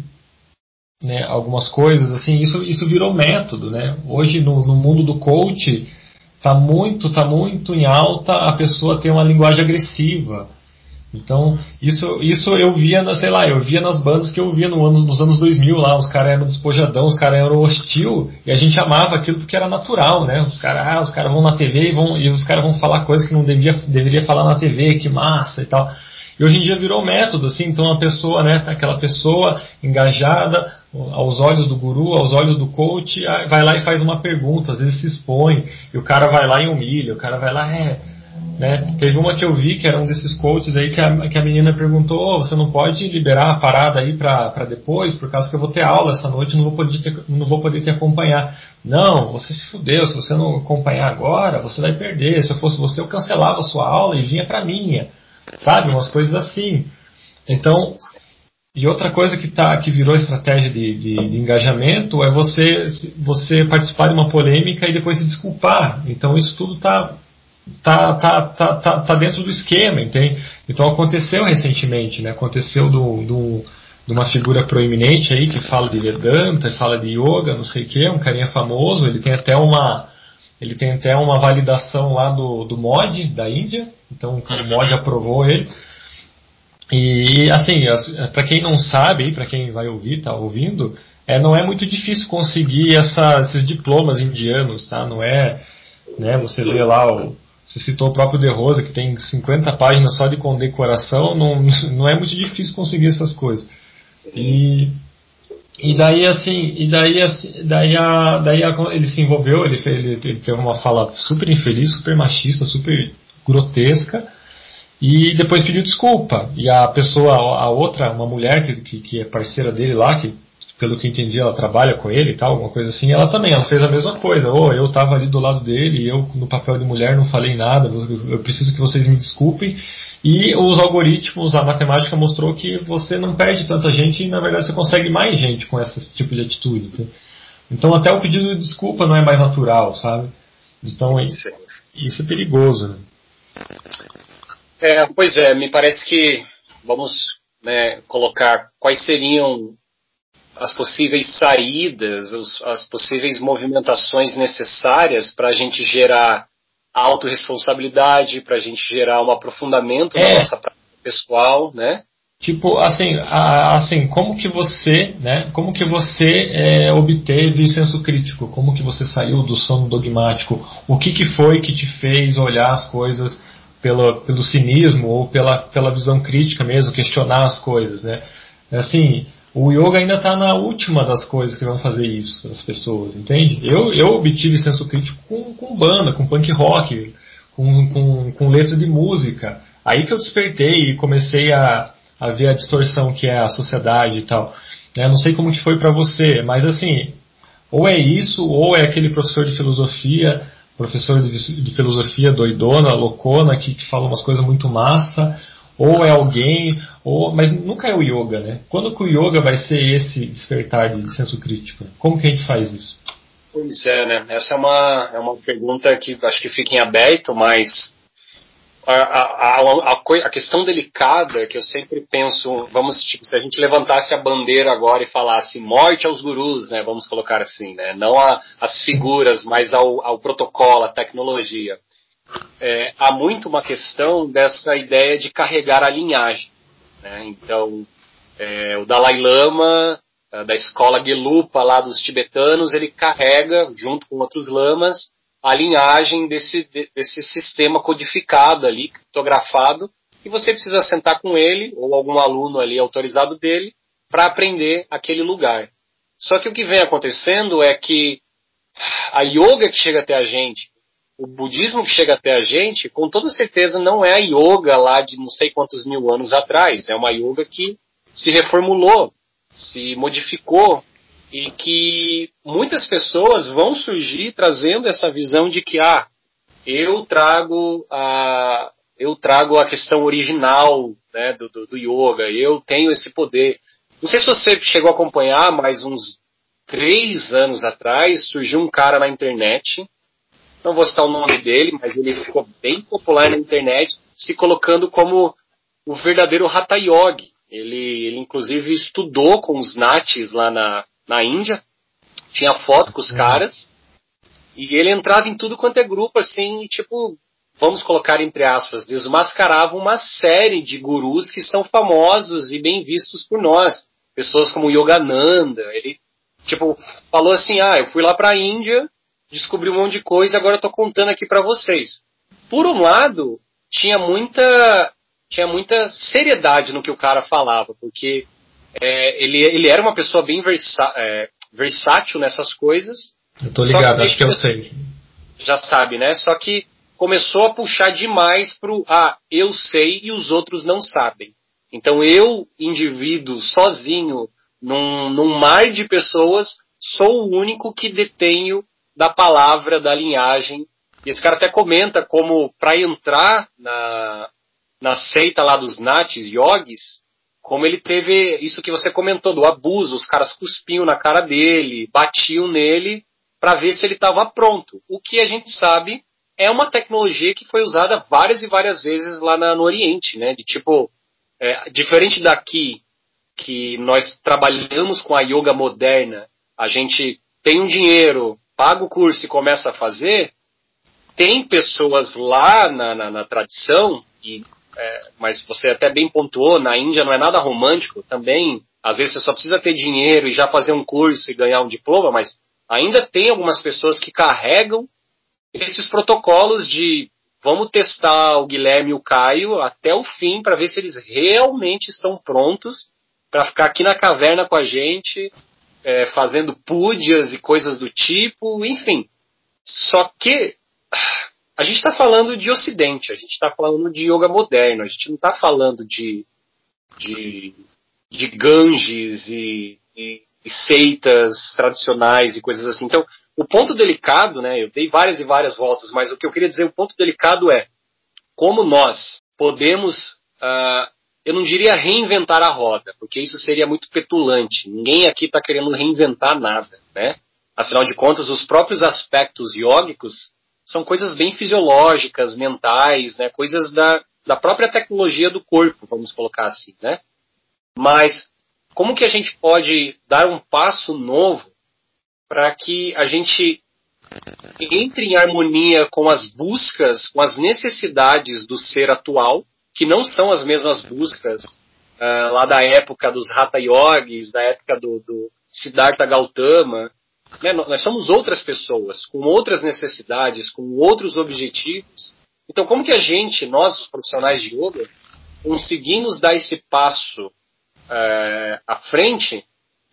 né, algumas coisas assim isso isso virou método né? Hoje no, no mundo do coach tá muito tá muito em alta a pessoa ter uma linguagem agressiva então isso isso eu via sei lá eu via nas bandas que eu via no anos, nos anos 2000 lá os caras eram despojadão os caras eram hostil e a gente amava aquilo porque era natural né os caras ah, os caras vão na TV e vão e os caras vão falar coisas que não devia deveria falar na TV que massa e tal e hoje em dia virou método, assim, então a pessoa, né, tá aquela pessoa engajada, aos olhos do guru, aos olhos do coach, vai lá e faz uma pergunta, às vezes se expõe, e o cara vai lá e humilha, o cara vai lá, é. Né? Teve uma que eu vi que era um desses coaches aí que a, que a menina perguntou: oh, você não pode liberar a parada aí para depois, por causa que eu vou ter aula essa noite não vou poder te, não vou poder te acompanhar. Não, você se fudeu, se você não acompanhar agora, você vai perder. Se eu fosse você, eu cancelava a sua aula e vinha para minha sabe? Umas coisas assim. Então, e outra coisa que, tá, que virou estratégia de, de, de, engajamento é você, você participar de uma polêmica e depois se desculpar. Então isso tudo está tá, tá, tá, tá, tá dentro do esquema, entende? Então aconteceu recentemente, né? Aconteceu do, do, de uma figura proeminente aí que fala de Vedanta, fala de yoga, não sei o que, um carinha famoso, ele tem até uma ele tem até uma validação lá do, do MOD da Índia, então o MOD aprovou ele. E assim, para quem não sabe, para quem vai ouvir, tá ouvindo, é, não é muito difícil conseguir essa, esses diplomas indianos, tá? Não é, né, você lê lá o, você citou o próprio De Rosa, que tem 50 páginas só de condecoração, não, não é muito difícil conseguir essas coisas. E e daí assim, e daí, assim, daí, a, daí a, ele se envolveu, ele, ele, ele teve uma fala super infeliz, super machista, super grotesca, e depois pediu desculpa. E a pessoa, a outra, uma mulher que, que, que é parceira dele lá, que pelo que entendi ela trabalha com ele e tal, alguma coisa assim, ela também, ela fez a mesma coisa. Oh, eu estava ali do lado dele e eu no papel de mulher não falei nada, eu preciso que vocês me desculpem. E os algoritmos, a matemática mostrou que você não perde tanta gente e na verdade você consegue mais gente com esse tipo de atitude. Tá? Então até o pedido de desculpa não é mais natural, sabe? Então isso, isso é perigoso. Né? É, pois é, me parece que vamos né, colocar quais seriam as possíveis saídas, os, as possíveis movimentações necessárias para a gente gerar autorresponsabilidade, para a gente gerar um aprofundamento é. da nossa prática pessoal, né? Tipo, assim, a, assim, como que você, né, como que você é, obteve senso crítico? Como que você saiu do sono dogmático? O que que foi que te fez olhar as coisas pelo, pelo cinismo ou pela, pela visão crítica mesmo, questionar as coisas, né? Assim, o yoga ainda está na última das coisas que vão fazer isso, as pessoas, entende? Eu, eu obtive senso crítico com, com banda, com punk rock, com, com, com letra de música. Aí que eu despertei e comecei a, a ver a distorção que é a sociedade e tal. É, não sei como que foi para você, mas assim, ou é isso, ou é aquele professor de filosofia, professor de, de filosofia doidona, loucona, que, que fala umas coisas muito massa, ou é alguém, ou, mas nunca é o yoga, né? Quando que o yoga vai ser esse despertar de senso crítico? Como que a gente faz isso? Pois é, né? Essa é uma, é uma pergunta que acho que fica em aberto, mas a, a, a, a, questão delicada que eu sempre penso, vamos, tipo, se a gente levantasse a bandeira agora e falasse morte aos gurus, né, vamos colocar assim, né, não as figuras, mas ao, ao protocolo, à tecnologia. É, há muito uma questão dessa ideia de carregar a linhagem. Né? Então, é, o Dalai Lama, é, da escola Gelupa lá dos tibetanos, ele carrega, junto com outros lamas, a linhagem desse, desse sistema codificado ali, criptografado, e você precisa sentar com ele, ou algum aluno ali autorizado dele, para aprender aquele lugar. Só que o que vem acontecendo é que a yoga que chega até a gente, o budismo que chega até a gente, com toda certeza não é a yoga lá de não sei quantos mil anos atrás. É uma yoga que se reformulou, se modificou e que muitas pessoas vão surgir trazendo essa visão de que ah, eu trago a eu trago a questão original né, do, do, do yoga, eu tenho esse poder. Não sei se você chegou a acompanhar, mas uns três anos atrás surgiu um cara na internet, não vou citar o nome dele, mas ele ficou bem popular na internet, se colocando como o verdadeiro Hatha Yogi. Ele, ele inclusive estudou com os natis lá na, na Índia, tinha foto com os uhum. caras, e ele entrava em tudo quanto é grupo, assim, e, tipo, vamos colocar entre aspas, desmascarava uma série de gurus que são famosos e bem vistos por nós. Pessoas como Yogananda, ele, tipo, falou assim, ah, eu fui lá pra Índia, descobri um monte de coisa e agora eu tô contando aqui para vocês. Por um lado, tinha muita, tinha muita seriedade no que o cara falava, porque é, ele, ele era uma pessoa bem versa, é, versátil nessas coisas. Eu tô ligado, que, acho que eu sei. Já sabe, né? Só que começou a puxar demais pro ah, eu sei e os outros não sabem. Então eu, indivíduo, sozinho, num, num mar de pessoas, sou o único que detenho da palavra, da linhagem. E esse cara até comenta como para entrar na, na seita lá dos natis, yogis, como ele teve isso que você comentou, do abuso, os caras cuspiam na cara dele, batiam nele para ver se ele estava pronto. O que a gente sabe é uma tecnologia que foi usada várias e várias vezes lá na, no Oriente, né? De tipo, é, diferente daqui, que nós trabalhamos com a yoga moderna, a gente tem um dinheiro, paga o curso e começa a fazer, tem pessoas lá na, na, na tradição, e é, mas você até bem pontuou, na Índia não é nada romântico, também, às vezes você só precisa ter dinheiro e já fazer um curso e ganhar um diploma, mas ainda tem algumas pessoas que carregam esses protocolos de vamos testar o Guilherme e o Caio até o fim para ver se eles realmente estão prontos para ficar aqui na caverna com a gente, é, fazendo púdias e coisas do tipo, enfim. Só que a gente está falando de Ocidente, a gente está falando de yoga moderno, a gente não está falando de, de, de Ganges e, e, e, seitas tradicionais e coisas assim. Então, o ponto delicado, né, eu dei várias e várias voltas, mas o que eu queria dizer, o ponto delicado é como nós podemos, uh, eu não diria reinventar a roda, porque isso seria muito petulante. Ninguém aqui está querendo reinventar nada, né? Afinal de contas, os próprios aspectos iógicos são coisas bem fisiológicas, mentais, né? Coisas da, da própria tecnologia do corpo, vamos colocar assim, né? Mas como que a gente pode dar um passo novo para que a gente entre em harmonia com as buscas, com as necessidades do ser atual, que não são as mesmas buscas uh, lá da época dos Hatha Yogis, da época do, do Siddhartha Gautama, né? Nós somos outras pessoas, com outras necessidades, com outros objetivos. Então, como que a gente, nós, os profissionais de yoga, conseguimos dar esse passo é, à frente,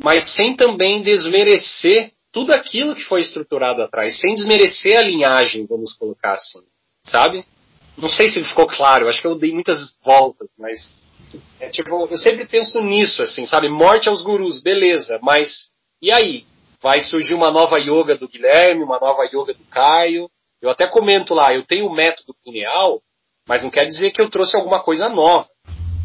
mas sem também desmerecer tudo aquilo que foi estruturado atrás, sem desmerecer a linhagem, vamos colocar assim, sabe? Não sei se ficou claro, acho que eu dei muitas voltas, mas é tipo, eu sempre penso nisso, assim, sabe? Morte aos gurus, beleza, mas e aí? vai surgir uma nova yoga do Guilherme, uma nova yoga do Caio. Eu até comento lá, eu tenho o método pineal, mas não quer dizer que eu trouxe alguma coisa nova.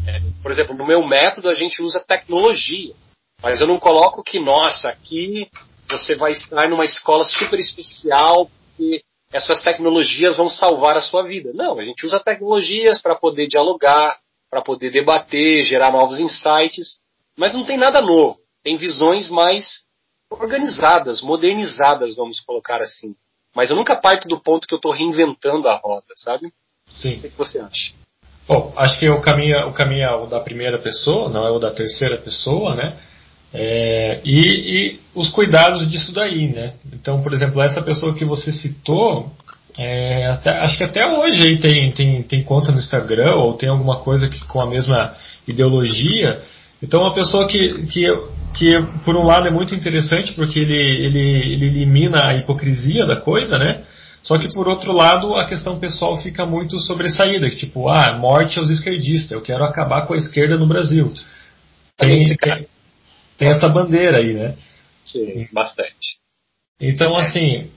É, por exemplo, no meu método a gente usa tecnologias, mas eu não coloco que, nossa, aqui você vai estar numa escola super especial, porque essas tecnologias vão salvar a sua vida. Não, a gente usa tecnologias para poder dialogar, para poder debater, gerar novos insights, mas não tem nada novo. Tem visões mais organizadas, modernizadas, vamos colocar assim. Mas eu nunca parto do ponto que eu estou reinventando a roda, sabe? Sim. O que você acha? Bom, acho que o caminho, o caminho é o da primeira pessoa, não é o da terceira pessoa, né? É, e, e, os cuidados disso daí, né? Então, por exemplo, essa pessoa que você citou, é, até, acho que até hoje aí tem, tem, tem conta no Instagram ou tem alguma coisa que, com a mesma ideologia. Então, uma pessoa que, que, que, por um lado, é muito interessante porque ele, ele, ele elimina a hipocrisia da coisa, né? Só que por outro lado, a questão pessoal fica muito sobressaída, que tipo, ah, morte aos esquerdistas, eu quero acabar com a esquerda no Brasil. Tem, tem, tem essa bandeira aí, né? Sim, bastante. Então, assim,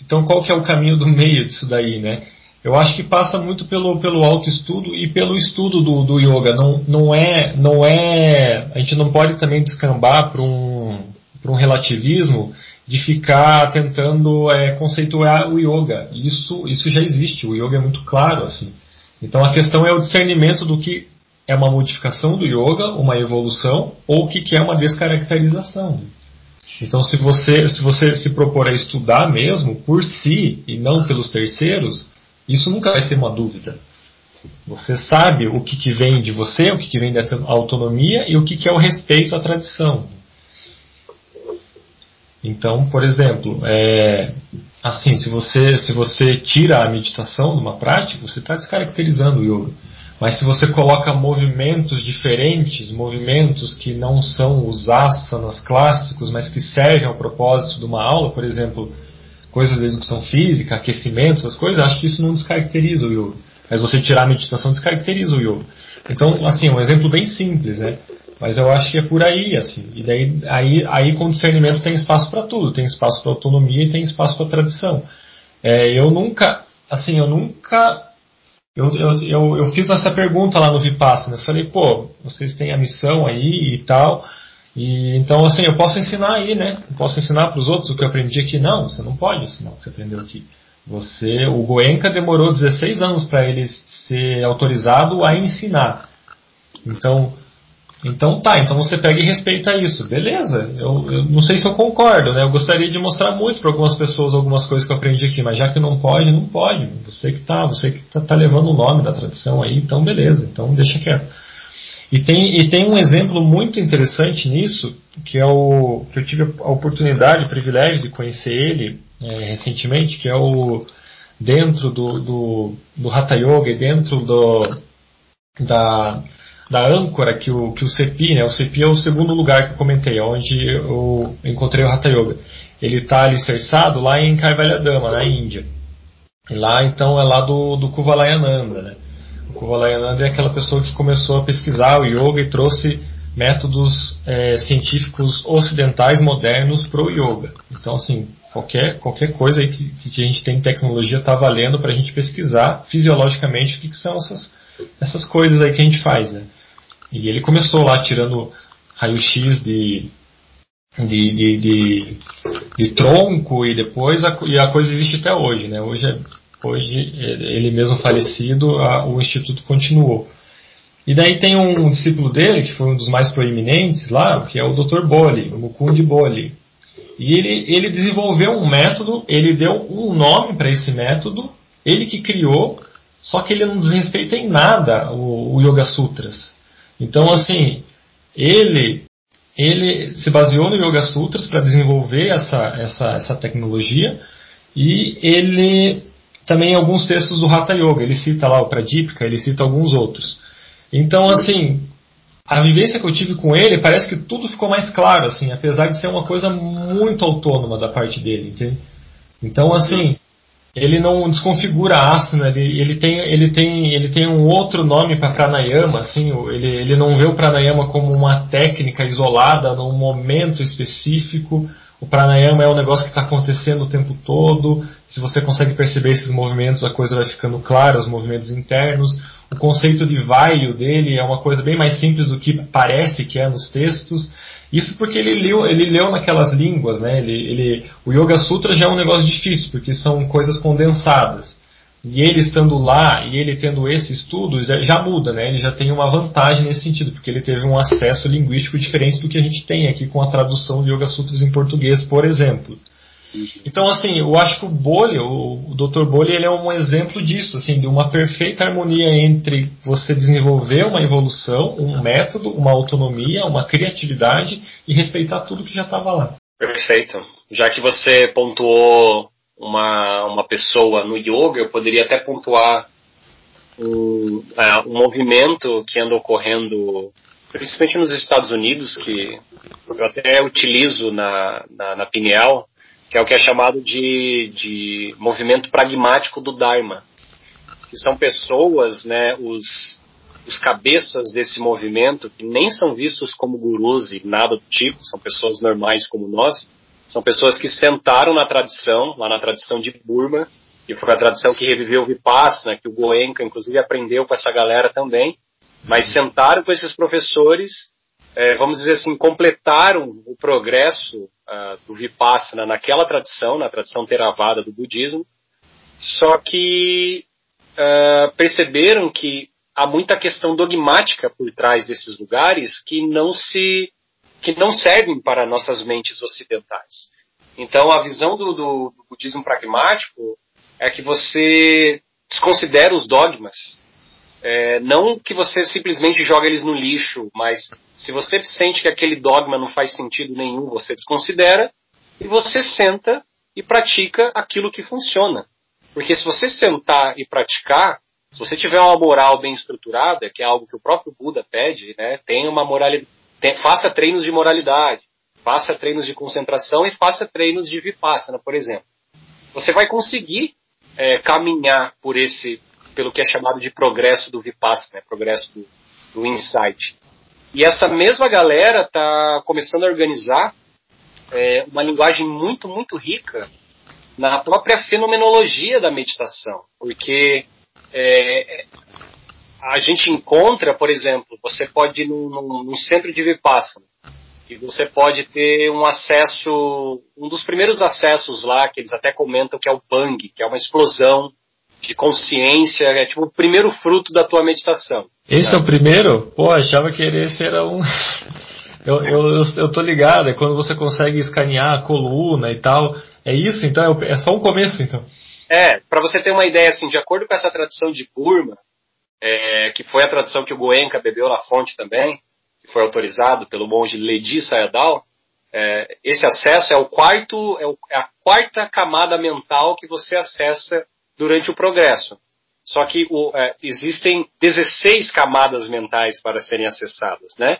então qual que é o caminho do meio disso daí, né? Eu acho que passa muito pelo, pelo autoestudo e pelo estudo do, do yoga. Não, não, é, não é. A gente não pode também descambar para um, um relativismo de ficar tentando é, conceituar o yoga. Isso, isso já existe, o yoga é muito claro. assim. Então a questão é o discernimento do que é uma modificação do yoga, uma evolução, ou o que, que é uma descaracterização. Então se você, se você se propor a estudar mesmo por si e não pelos terceiros, isso nunca vai ser uma dúvida. Você sabe o que, que vem de você, o que, que vem da autonomia e o que, que é o respeito à tradição. Então, por exemplo, é, assim, se você, se você tira a meditação de uma prática, você está descaracterizando o yoga. Mas se você coloca movimentos diferentes, movimentos que não são os asanas clássicos, mas que servem ao propósito de uma aula, por exemplo, coisas de educação física, aquecimento, essas coisas, acho que isso não descaracteriza o yoga. Mas você tirar a meditação descaracteriza o yoga. Então, assim, um exemplo bem simples, né? Mas eu acho que é por aí, assim. E daí, aí, aí com discernimento tem espaço para tudo. Tem espaço para autonomia e tem espaço para tradição. É, eu nunca, assim, eu nunca... Eu, eu, eu, eu, fiz essa pergunta lá no Vipassana. Eu falei, pô, vocês têm a missão aí e tal. E então, assim, eu posso ensinar aí, né? Eu posso ensinar para os outros o que eu aprendi aqui. Não, você não pode ensinar o que você aprendeu aqui. Você, o Goenka demorou 16 anos para ele ser autorizado a ensinar. Então, então tá, então você pega e respeita isso. Beleza, eu, eu não sei se eu concordo, né? Eu gostaria de mostrar muito para algumas pessoas algumas coisas que eu aprendi aqui, mas já que não pode, não pode. Você que tá, você que tá, tá levando o nome da tradição aí, então beleza, então deixa quieto. E tem, e tem um exemplo muito interessante nisso, que é o que eu tive a oportunidade, o privilégio de conhecer ele é, recentemente, que é o dentro do, do, do Hatha Yoga e dentro do, da, da âncora que o, que o CEPI, né, o CEPI é o segundo lugar que eu comentei, onde eu encontrei o Hatha Yoga. Ele está alicerçado lá em Kaivalyadama, na Índia. E lá, então, é lá do, do Kuvalayananda, né. O Kuvalayananda é aquela pessoa que começou a pesquisar o yoga e trouxe métodos é, científicos ocidentais modernos para o yoga. Então, assim, qualquer, qualquer coisa aí que, que a gente tem tecnologia está valendo para a gente pesquisar fisiologicamente o que, que são essas, essas coisas aí que a gente faz. Né? E ele começou lá tirando raio-x de, de, de, de, de, tronco e depois a, e a coisa existe até hoje. Né? Hoje, é, hoje ele mesmo falecido, a, o instituto continuou. E daí tem um discípulo dele, que foi um dos mais proeminentes lá, que é o Dr. Boli, o Mukundi Boli. E ele, ele desenvolveu um método, ele deu um nome para esse método, ele que criou, só que ele não desrespeita em nada o, o Yoga Sutras. Então, assim, ele, ele se baseou no Yoga Sutras para desenvolver essa, essa, essa tecnologia e ele também alguns textos do Hatha Yoga, ele cita lá o Pradipika, ele cita alguns outros. Então, assim, a vivência que eu tive com ele parece que tudo ficou mais claro, assim, apesar de ser uma coisa muito autônoma da parte dele, entende? Então, assim, ele não desconfigura a asana, ele, ele, tem, ele, tem, ele tem um outro nome para pranayama, assim, ele, ele não vê o pranayama como uma técnica isolada num momento específico o pranayama é um negócio que está acontecendo o tempo todo. Se você consegue perceber esses movimentos, a coisa vai ficando clara, os movimentos internos. O conceito de vaio dele é uma coisa bem mais simples do que parece que é nos textos. Isso porque ele leu, ele leu naquelas línguas, né? Ele, ele, o Yoga Sutra já é um negócio difícil, porque são coisas condensadas. E ele estando lá e ele tendo esse estudo já, já, muda, né? Ele já tem uma vantagem nesse sentido, porque ele teve um acesso linguístico diferente do que a gente tem aqui com a tradução de Yoga Sutras em português, por exemplo. Então, assim, eu acho que o Bolli, o, Dr. Bolli, ele é um exemplo disso, assim, de uma perfeita harmonia entre você desenvolver uma evolução, um método, uma autonomia, uma criatividade e respeitar tudo que já estava lá. Perfeito. Já que você pontuou uma, uma pessoa no yoga, eu poderia até pontuar um, é, um movimento que anda ocorrendo, principalmente nos Estados Unidos, que eu até utilizo na, na, na Pineal, que é o que é chamado de, de movimento pragmático do Dharma. Que são pessoas, né, os, os cabeças desse movimento, que nem são vistos como gurus e nada do tipo, são pessoas normais como nós, são pessoas que sentaram na tradição, lá na tradição de Burma, e foi a tradição que reviveu o Vipassana, que o Goenka, inclusive, aprendeu com essa galera também, mas sentaram com esses professores, é, vamos dizer assim, completaram o progresso uh, do Vipassana naquela tradição, na tradição Theravada do budismo, só que uh, perceberam que há muita questão dogmática por trás desses lugares que não se que não servem para nossas mentes ocidentais. Então, a visão do, do, do budismo pragmático é que você desconsidera os dogmas. É, não que você simplesmente joga eles no lixo, mas se você sente que aquele dogma não faz sentido nenhum, você desconsidera e você senta e pratica aquilo que funciona. Porque se você sentar e praticar, se você tiver uma moral bem estruturada, que é algo que o próprio Buda pede, né, tem uma moralidade faça treinos de moralidade, faça treinos de concentração e faça treinos de vipassana, por exemplo. Você vai conseguir é, caminhar por esse, pelo que é chamado de progresso do vipassana, né, progresso do, do insight. E essa mesma galera está começando a organizar é, uma linguagem muito, muito rica na própria fenomenologia da meditação, porque é, a gente encontra, por exemplo, você pode ir num, num, num centro de Vipassana e você pode ter um acesso, um dos primeiros acessos lá, que eles até comentam que é o bang, que é uma explosão de consciência, é tipo o primeiro fruto da tua meditação. Esse é o primeiro? Pô, achava que esse era um. eu, eu, eu, eu, tô ligado, é quando você consegue escanear a coluna e tal. É isso, então? É, é só um começo, então. É, para você ter uma ideia, assim, de acordo com essa tradição de Burma, é, que foi a tradução que o Goenka bebeu na fonte também, que foi autorizado pelo monge Ledi Sayadaw, é, esse acesso é o quarto, é, o, é, a quarta camada mental que você acessa durante o progresso. Só que o, é, existem 16 camadas mentais para serem acessadas, né?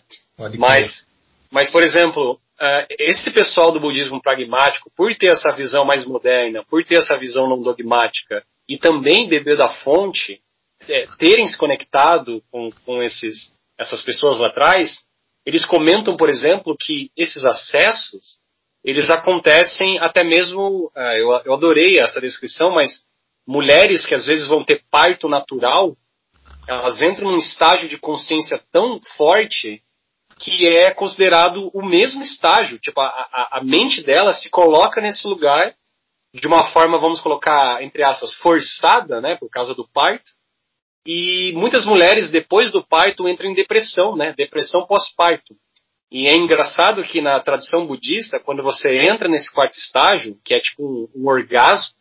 Mas, mas, por exemplo, uh, esse pessoal do budismo pragmático, por ter essa visão mais moderna, por ter essa visão não dogmática e também beber da fonte, é, terem se conectado com, com esses, essas pessoas lá atrás, eles comentam, por exemplo, que esses acessos eles acontecem até mesmo, uh, eu, eu adorei essa descrição, mas mulheres que às vezes vão ter parto natural, elas entram num estágio de consciência tão forte que é considerado o mesmo estágio. Tipo, a, a, a mente dela se coloca nesse lugar de uma forma, vamos colocar, entre aspas, forçada, né, por causa do parto, e muitas mulheres, depois do parto, entram em depressão, né? Depressão pós-parto. E é engraçado que na tradição budista, quando você entra nesse quarto estágio, que é tipo um, um orgasmo,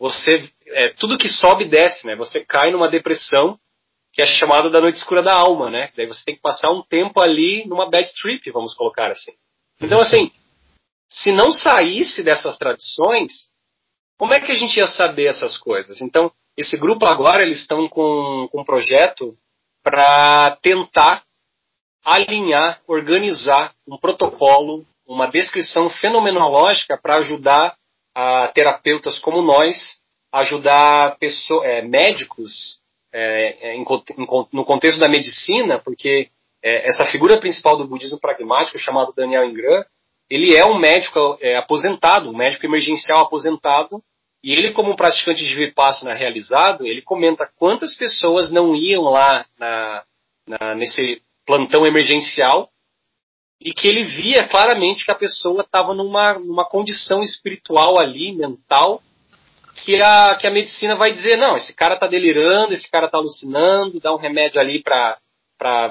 você é, tudo que sobe desce, né? Você cai numa depressão que é chamada da noite escura da alma, né? Daí você tem que passar um tempo ali numa bad trip, vamos colocar assim. Então assim, se não saísse dessas tradições, como é que a gente ia saber essas coisas? Então esse grupo agora eles estão com, com um projeto para tentar alinhar, organizar um protocolo, uma descrição fenomenológica para ajudar a terapeutas como nós, ajudar pessoas, é, médicos é, é em, em, no contexto da medicina, porque é, essa figura principal do budismo pragmático, chamado Daniel Ingram, ele é um médico é, aposentado, um médico emergencial aposentado, e ele, como praticante de Vipassana realizado, ele comenta quantas pessoas não iam lá na, na, nesse plantão emergencial e que ele via claramente que a pessoa estava numa, numa condição espiritual ali, mental, que a, que a medicina vai dizer, não, esse cara está delirando, esse cara está alucinando, dá um remédio ali para,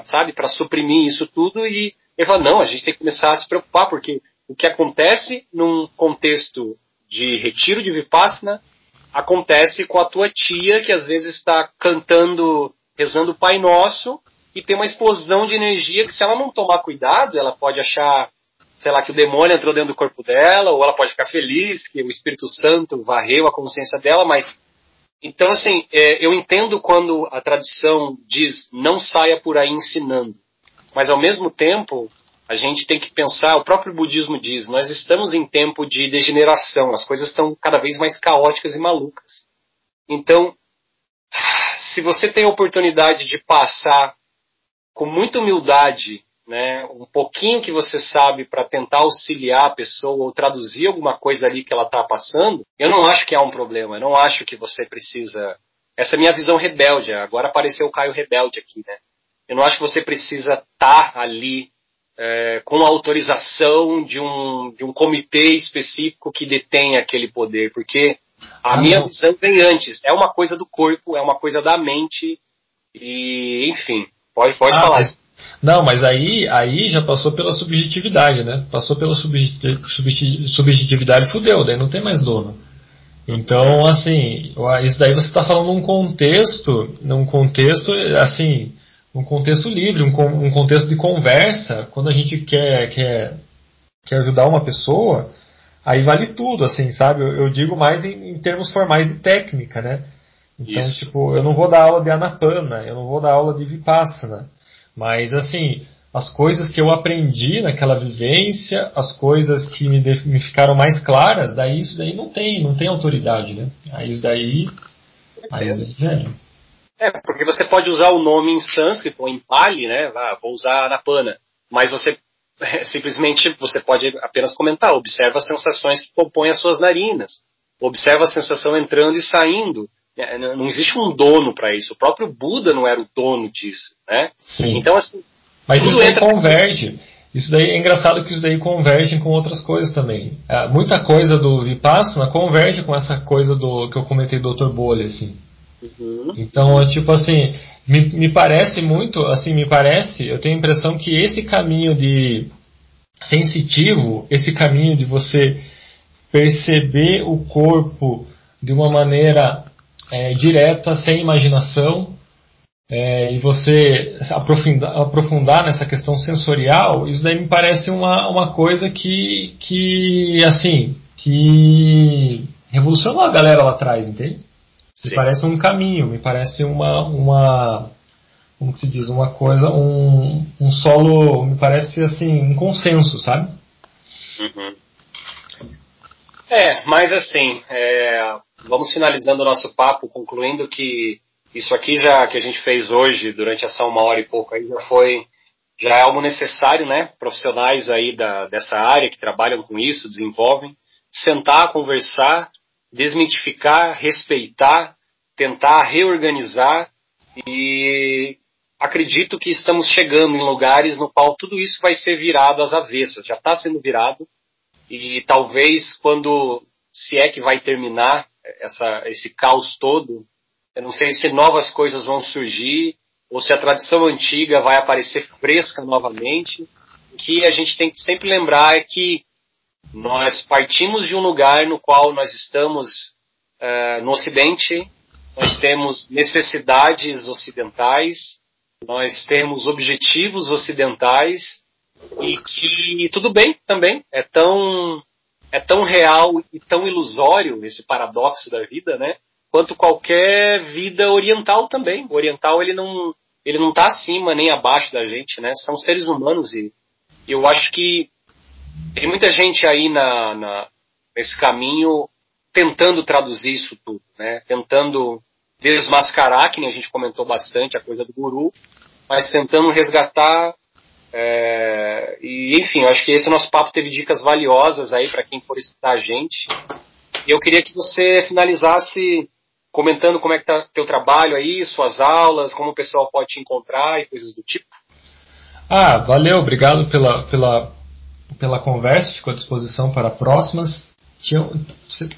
sabe, para suprimir isso tudo, e ele fala, não, a gente tem que começar a se preocupar, porque o que acontece num contexto de retiro de Vipassana acontece com a tua tia, que às vezes está cantando, rezando o Pai Nosso, e tem uma explosão de energia que se ela não tomar cuidado, ela pode achar, sei lá, que o demônio entrou dentro do corpo dela, ou ela pode ficar feliz que o Espírito Santo varreu a consciência dela, mas então assim, é, eu entendo quando a tradição diz não saia por aí ensinando, mas ao mesmo tempo a gente tem que pensar, o próprio budismo diz, nós estamos em tempo de degeneração, as coisas estão cada vez mais caóticas e malucas. Então, se você tem a oportunidade de passar com muita humildade, né, um pouquinho que você sabe para tentar auxiliar a pessoa ou traduzir alguma coisa ali que ela está passando, eu não acho que há um problema. Eu não acho que você precisa. Essa é a minha visão rebelde. Agora apareceu o Caio rebelde aqui, né? Eu não acho que você precisa estar tá ali é, com a autorização de um, de um comitê específico que detém aquele poder, porque a ah, minha não. visão vem antes. É uma coisa do corpo, é uma coisa da mente, e enfim. Pode, pode ah, falar. Não, mas aí, aí já passou pela subjetividade, né? Passou pela subjetividade, fudeu, daí não tem mais dono. Então, assim, isso daí você está falando num contexto, num contexto, assim, um contexto livre, um, um contexto de conversa, quando a gente quer, quer, quer ajudar uma pessoa, aí vale tudo, assim, sabe? Eu, eu digo mais em, em, termos formais de técnica, né? Então, Isso. tipo, eu não vou dar aula de Anapana, eu não vou dar aula de Vipassana. Mas, assim, as coisas que eu aprendi naquela vivência, as coisas que me, me ficaram mais claras, daí isso daí não tem, não tem autoridade, né? Aí isso daí. Aí, é, porque você pode usar o nome em sânscrito ou em pali, né? Ah, vou usar Anapana. Mas você simplesmente você pode apenas comentar, observa as sensações que compõem as suas narinas. Observa a sensação entrando e saindo. É, não existe um dono para isso. O próprio Buda não era o dono disso, né? Sim. Então assim. Mas isso daí converge. Isso daí é engraçado que isso daí converge com outras coisas também. É, muita coisa do Vipassana converge com essa coisa do que eu comentei do Dr. Bolha, assim. Uhum. Então, tipo assim, me, me parece muito, assim, me parece, eu tenho a impressão que esse caminho de sensitivo, esse caminho de você perceber o corpo de uma maneira é, direta, sem imaginação, é, e você aprofundar, aprofundar, nessa questão sensorial, isso daí me parece uma, uma coisa que, que, assim, que revolucionou a galera lá atrás, entende? Me parece um caminho, me parece uma, uma como se diz, uma coisa, um, um solo, me parece assim, um consenso, sabe? Uhum. É, mas assim, é, vamos finalizando o nosso papo, concluindo que isso aqui já que a gente fez hoje, durante essa uma hora e pouco aí, já foi, já é algo necessário, né? Profissionais aí da, dessa área que trabalham com isso, desenvolvem, sentar, conversar, desmitificar, respeitar, tentar reorganizar. E acredito que estamos chegando em lugares no qual tudo isso vai ser virado às avessas, já está sendo virado. E talvez quando se é que vai terminar essa, esse caos todo, eu não sei se novas coisas vão surgir ou se a tradição antiga vai aparecer fresca novamente. O que a gente tem que sempre lembrar é que nós partimos de um lugar no qual nós estamos uh, no Ocidente, nós temos necessidades ocidentais, nós temos objetivos ocidentais e que tudo bem também é tão é tão real e tão ilusório esse paradoxo da vida, né? Quanto qualquer vida oriental também. O oriental ele não ele não está acima nem abaixo da gente, né? São seres humanos e eu acho que tem muita gente aí na, na, nesse caminho tentando traduzir isso tudo, né? Tentando desmascarar, que nem a gente comentou bastante, a coisa do guru, mas tentando resgatar É, e enfim, acho que esse nosso papo teve dicas valiosas aí para quem for escutar a gente. E eu queria que você finalizasse comentando como é que tá teu trabalho aí, suas aulas, como o pessoal pode te encontrar e coisas do tipo. Ah, valeu, obrigado pela, pela, pela conversa, fico à disposição para próximas. Tinha,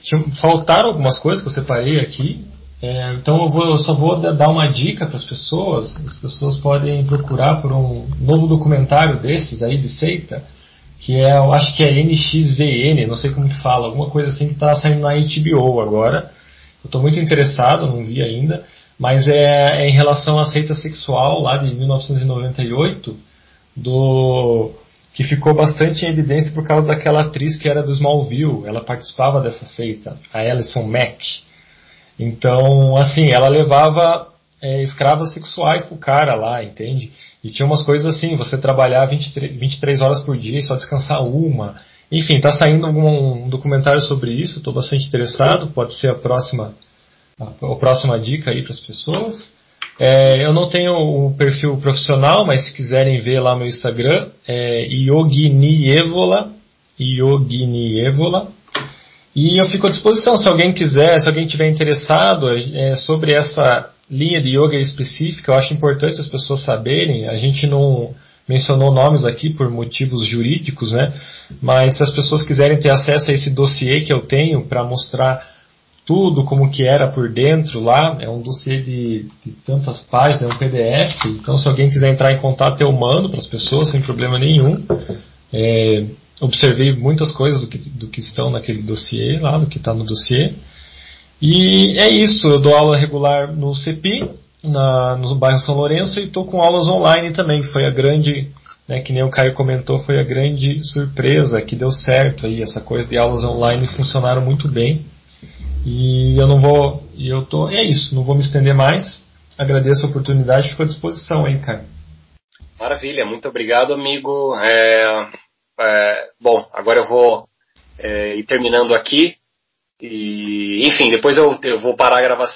tinha, faltaram algumas coisas que eu separei aqui, é, então eu, vou, eu, só vou dar uma dica para as pessoas. As pessoas podem procurar por um novo documentário desses aí de seita, que é, eu acho que é NXVN, não sei como que fala, alguma coisa assim que está saindo na HBO agora. Eu estou muito interessado, não vi ainda, mas é, é, em relação à seita sexual lá de 1998, do que ficou bastante em evidência por causa daquela atriz que era do Smallville. Ela participava dessa seita, a Alison Mack. Então, assim, ela levava é, escravas sexuais pro cara lá, entende? E tinha umas coisas assim, você trabalhar 23, 23 horas por dia e só descansar uma. Enfim, tá saindo algum um documentário sobre isso, estou bastante interessado, pode ser a próxima, a, a próxima dica aí para as pessoas. É, eu não tenho o perfil profissional, mas se quiserem ver lá no Instagram, é Yoginievola, Yoginievola, e eu fico à disposição, se alguém quiser, se alguém tiver interessado é, sobre essa linha de yoga específica, eu acho importante as pessoas saberem. A gente não mencionou nomes aqui por motivos jurídicos, né? Mas se as pessoas quiserem ter acesso a esse dossiê que eu tenho para mostrar tudo como que era por dentro lá, é um dossiê de, de, tantas páginas, é um PDF. Então, se alguém quiser entrar em contato, eu mando para as pessoas sem problema nenhum. É, observei muitas coisas do que, do que estão naquele dossiê lá, do que está no dossiê. E é isso, eu dou aula regular no CEPI, na, no bairro São Lourenço, e estou com aulas online também, foi a grande, né, que nem o Caio comentou, foi a grande surpresa que deu certo aí, essa coisa de aulas online funcionaram muito bem. E eu não vou, e eu tô, é isso, não vou me estender mais. Agradeço a oportunidade, fico à disposição aí, Caio. Maravilha, muito obrigado, amigo. É, é, bom, agora eu vou é, ir terminando aqui. E, enfim, depois eu, eu vou parar a gravação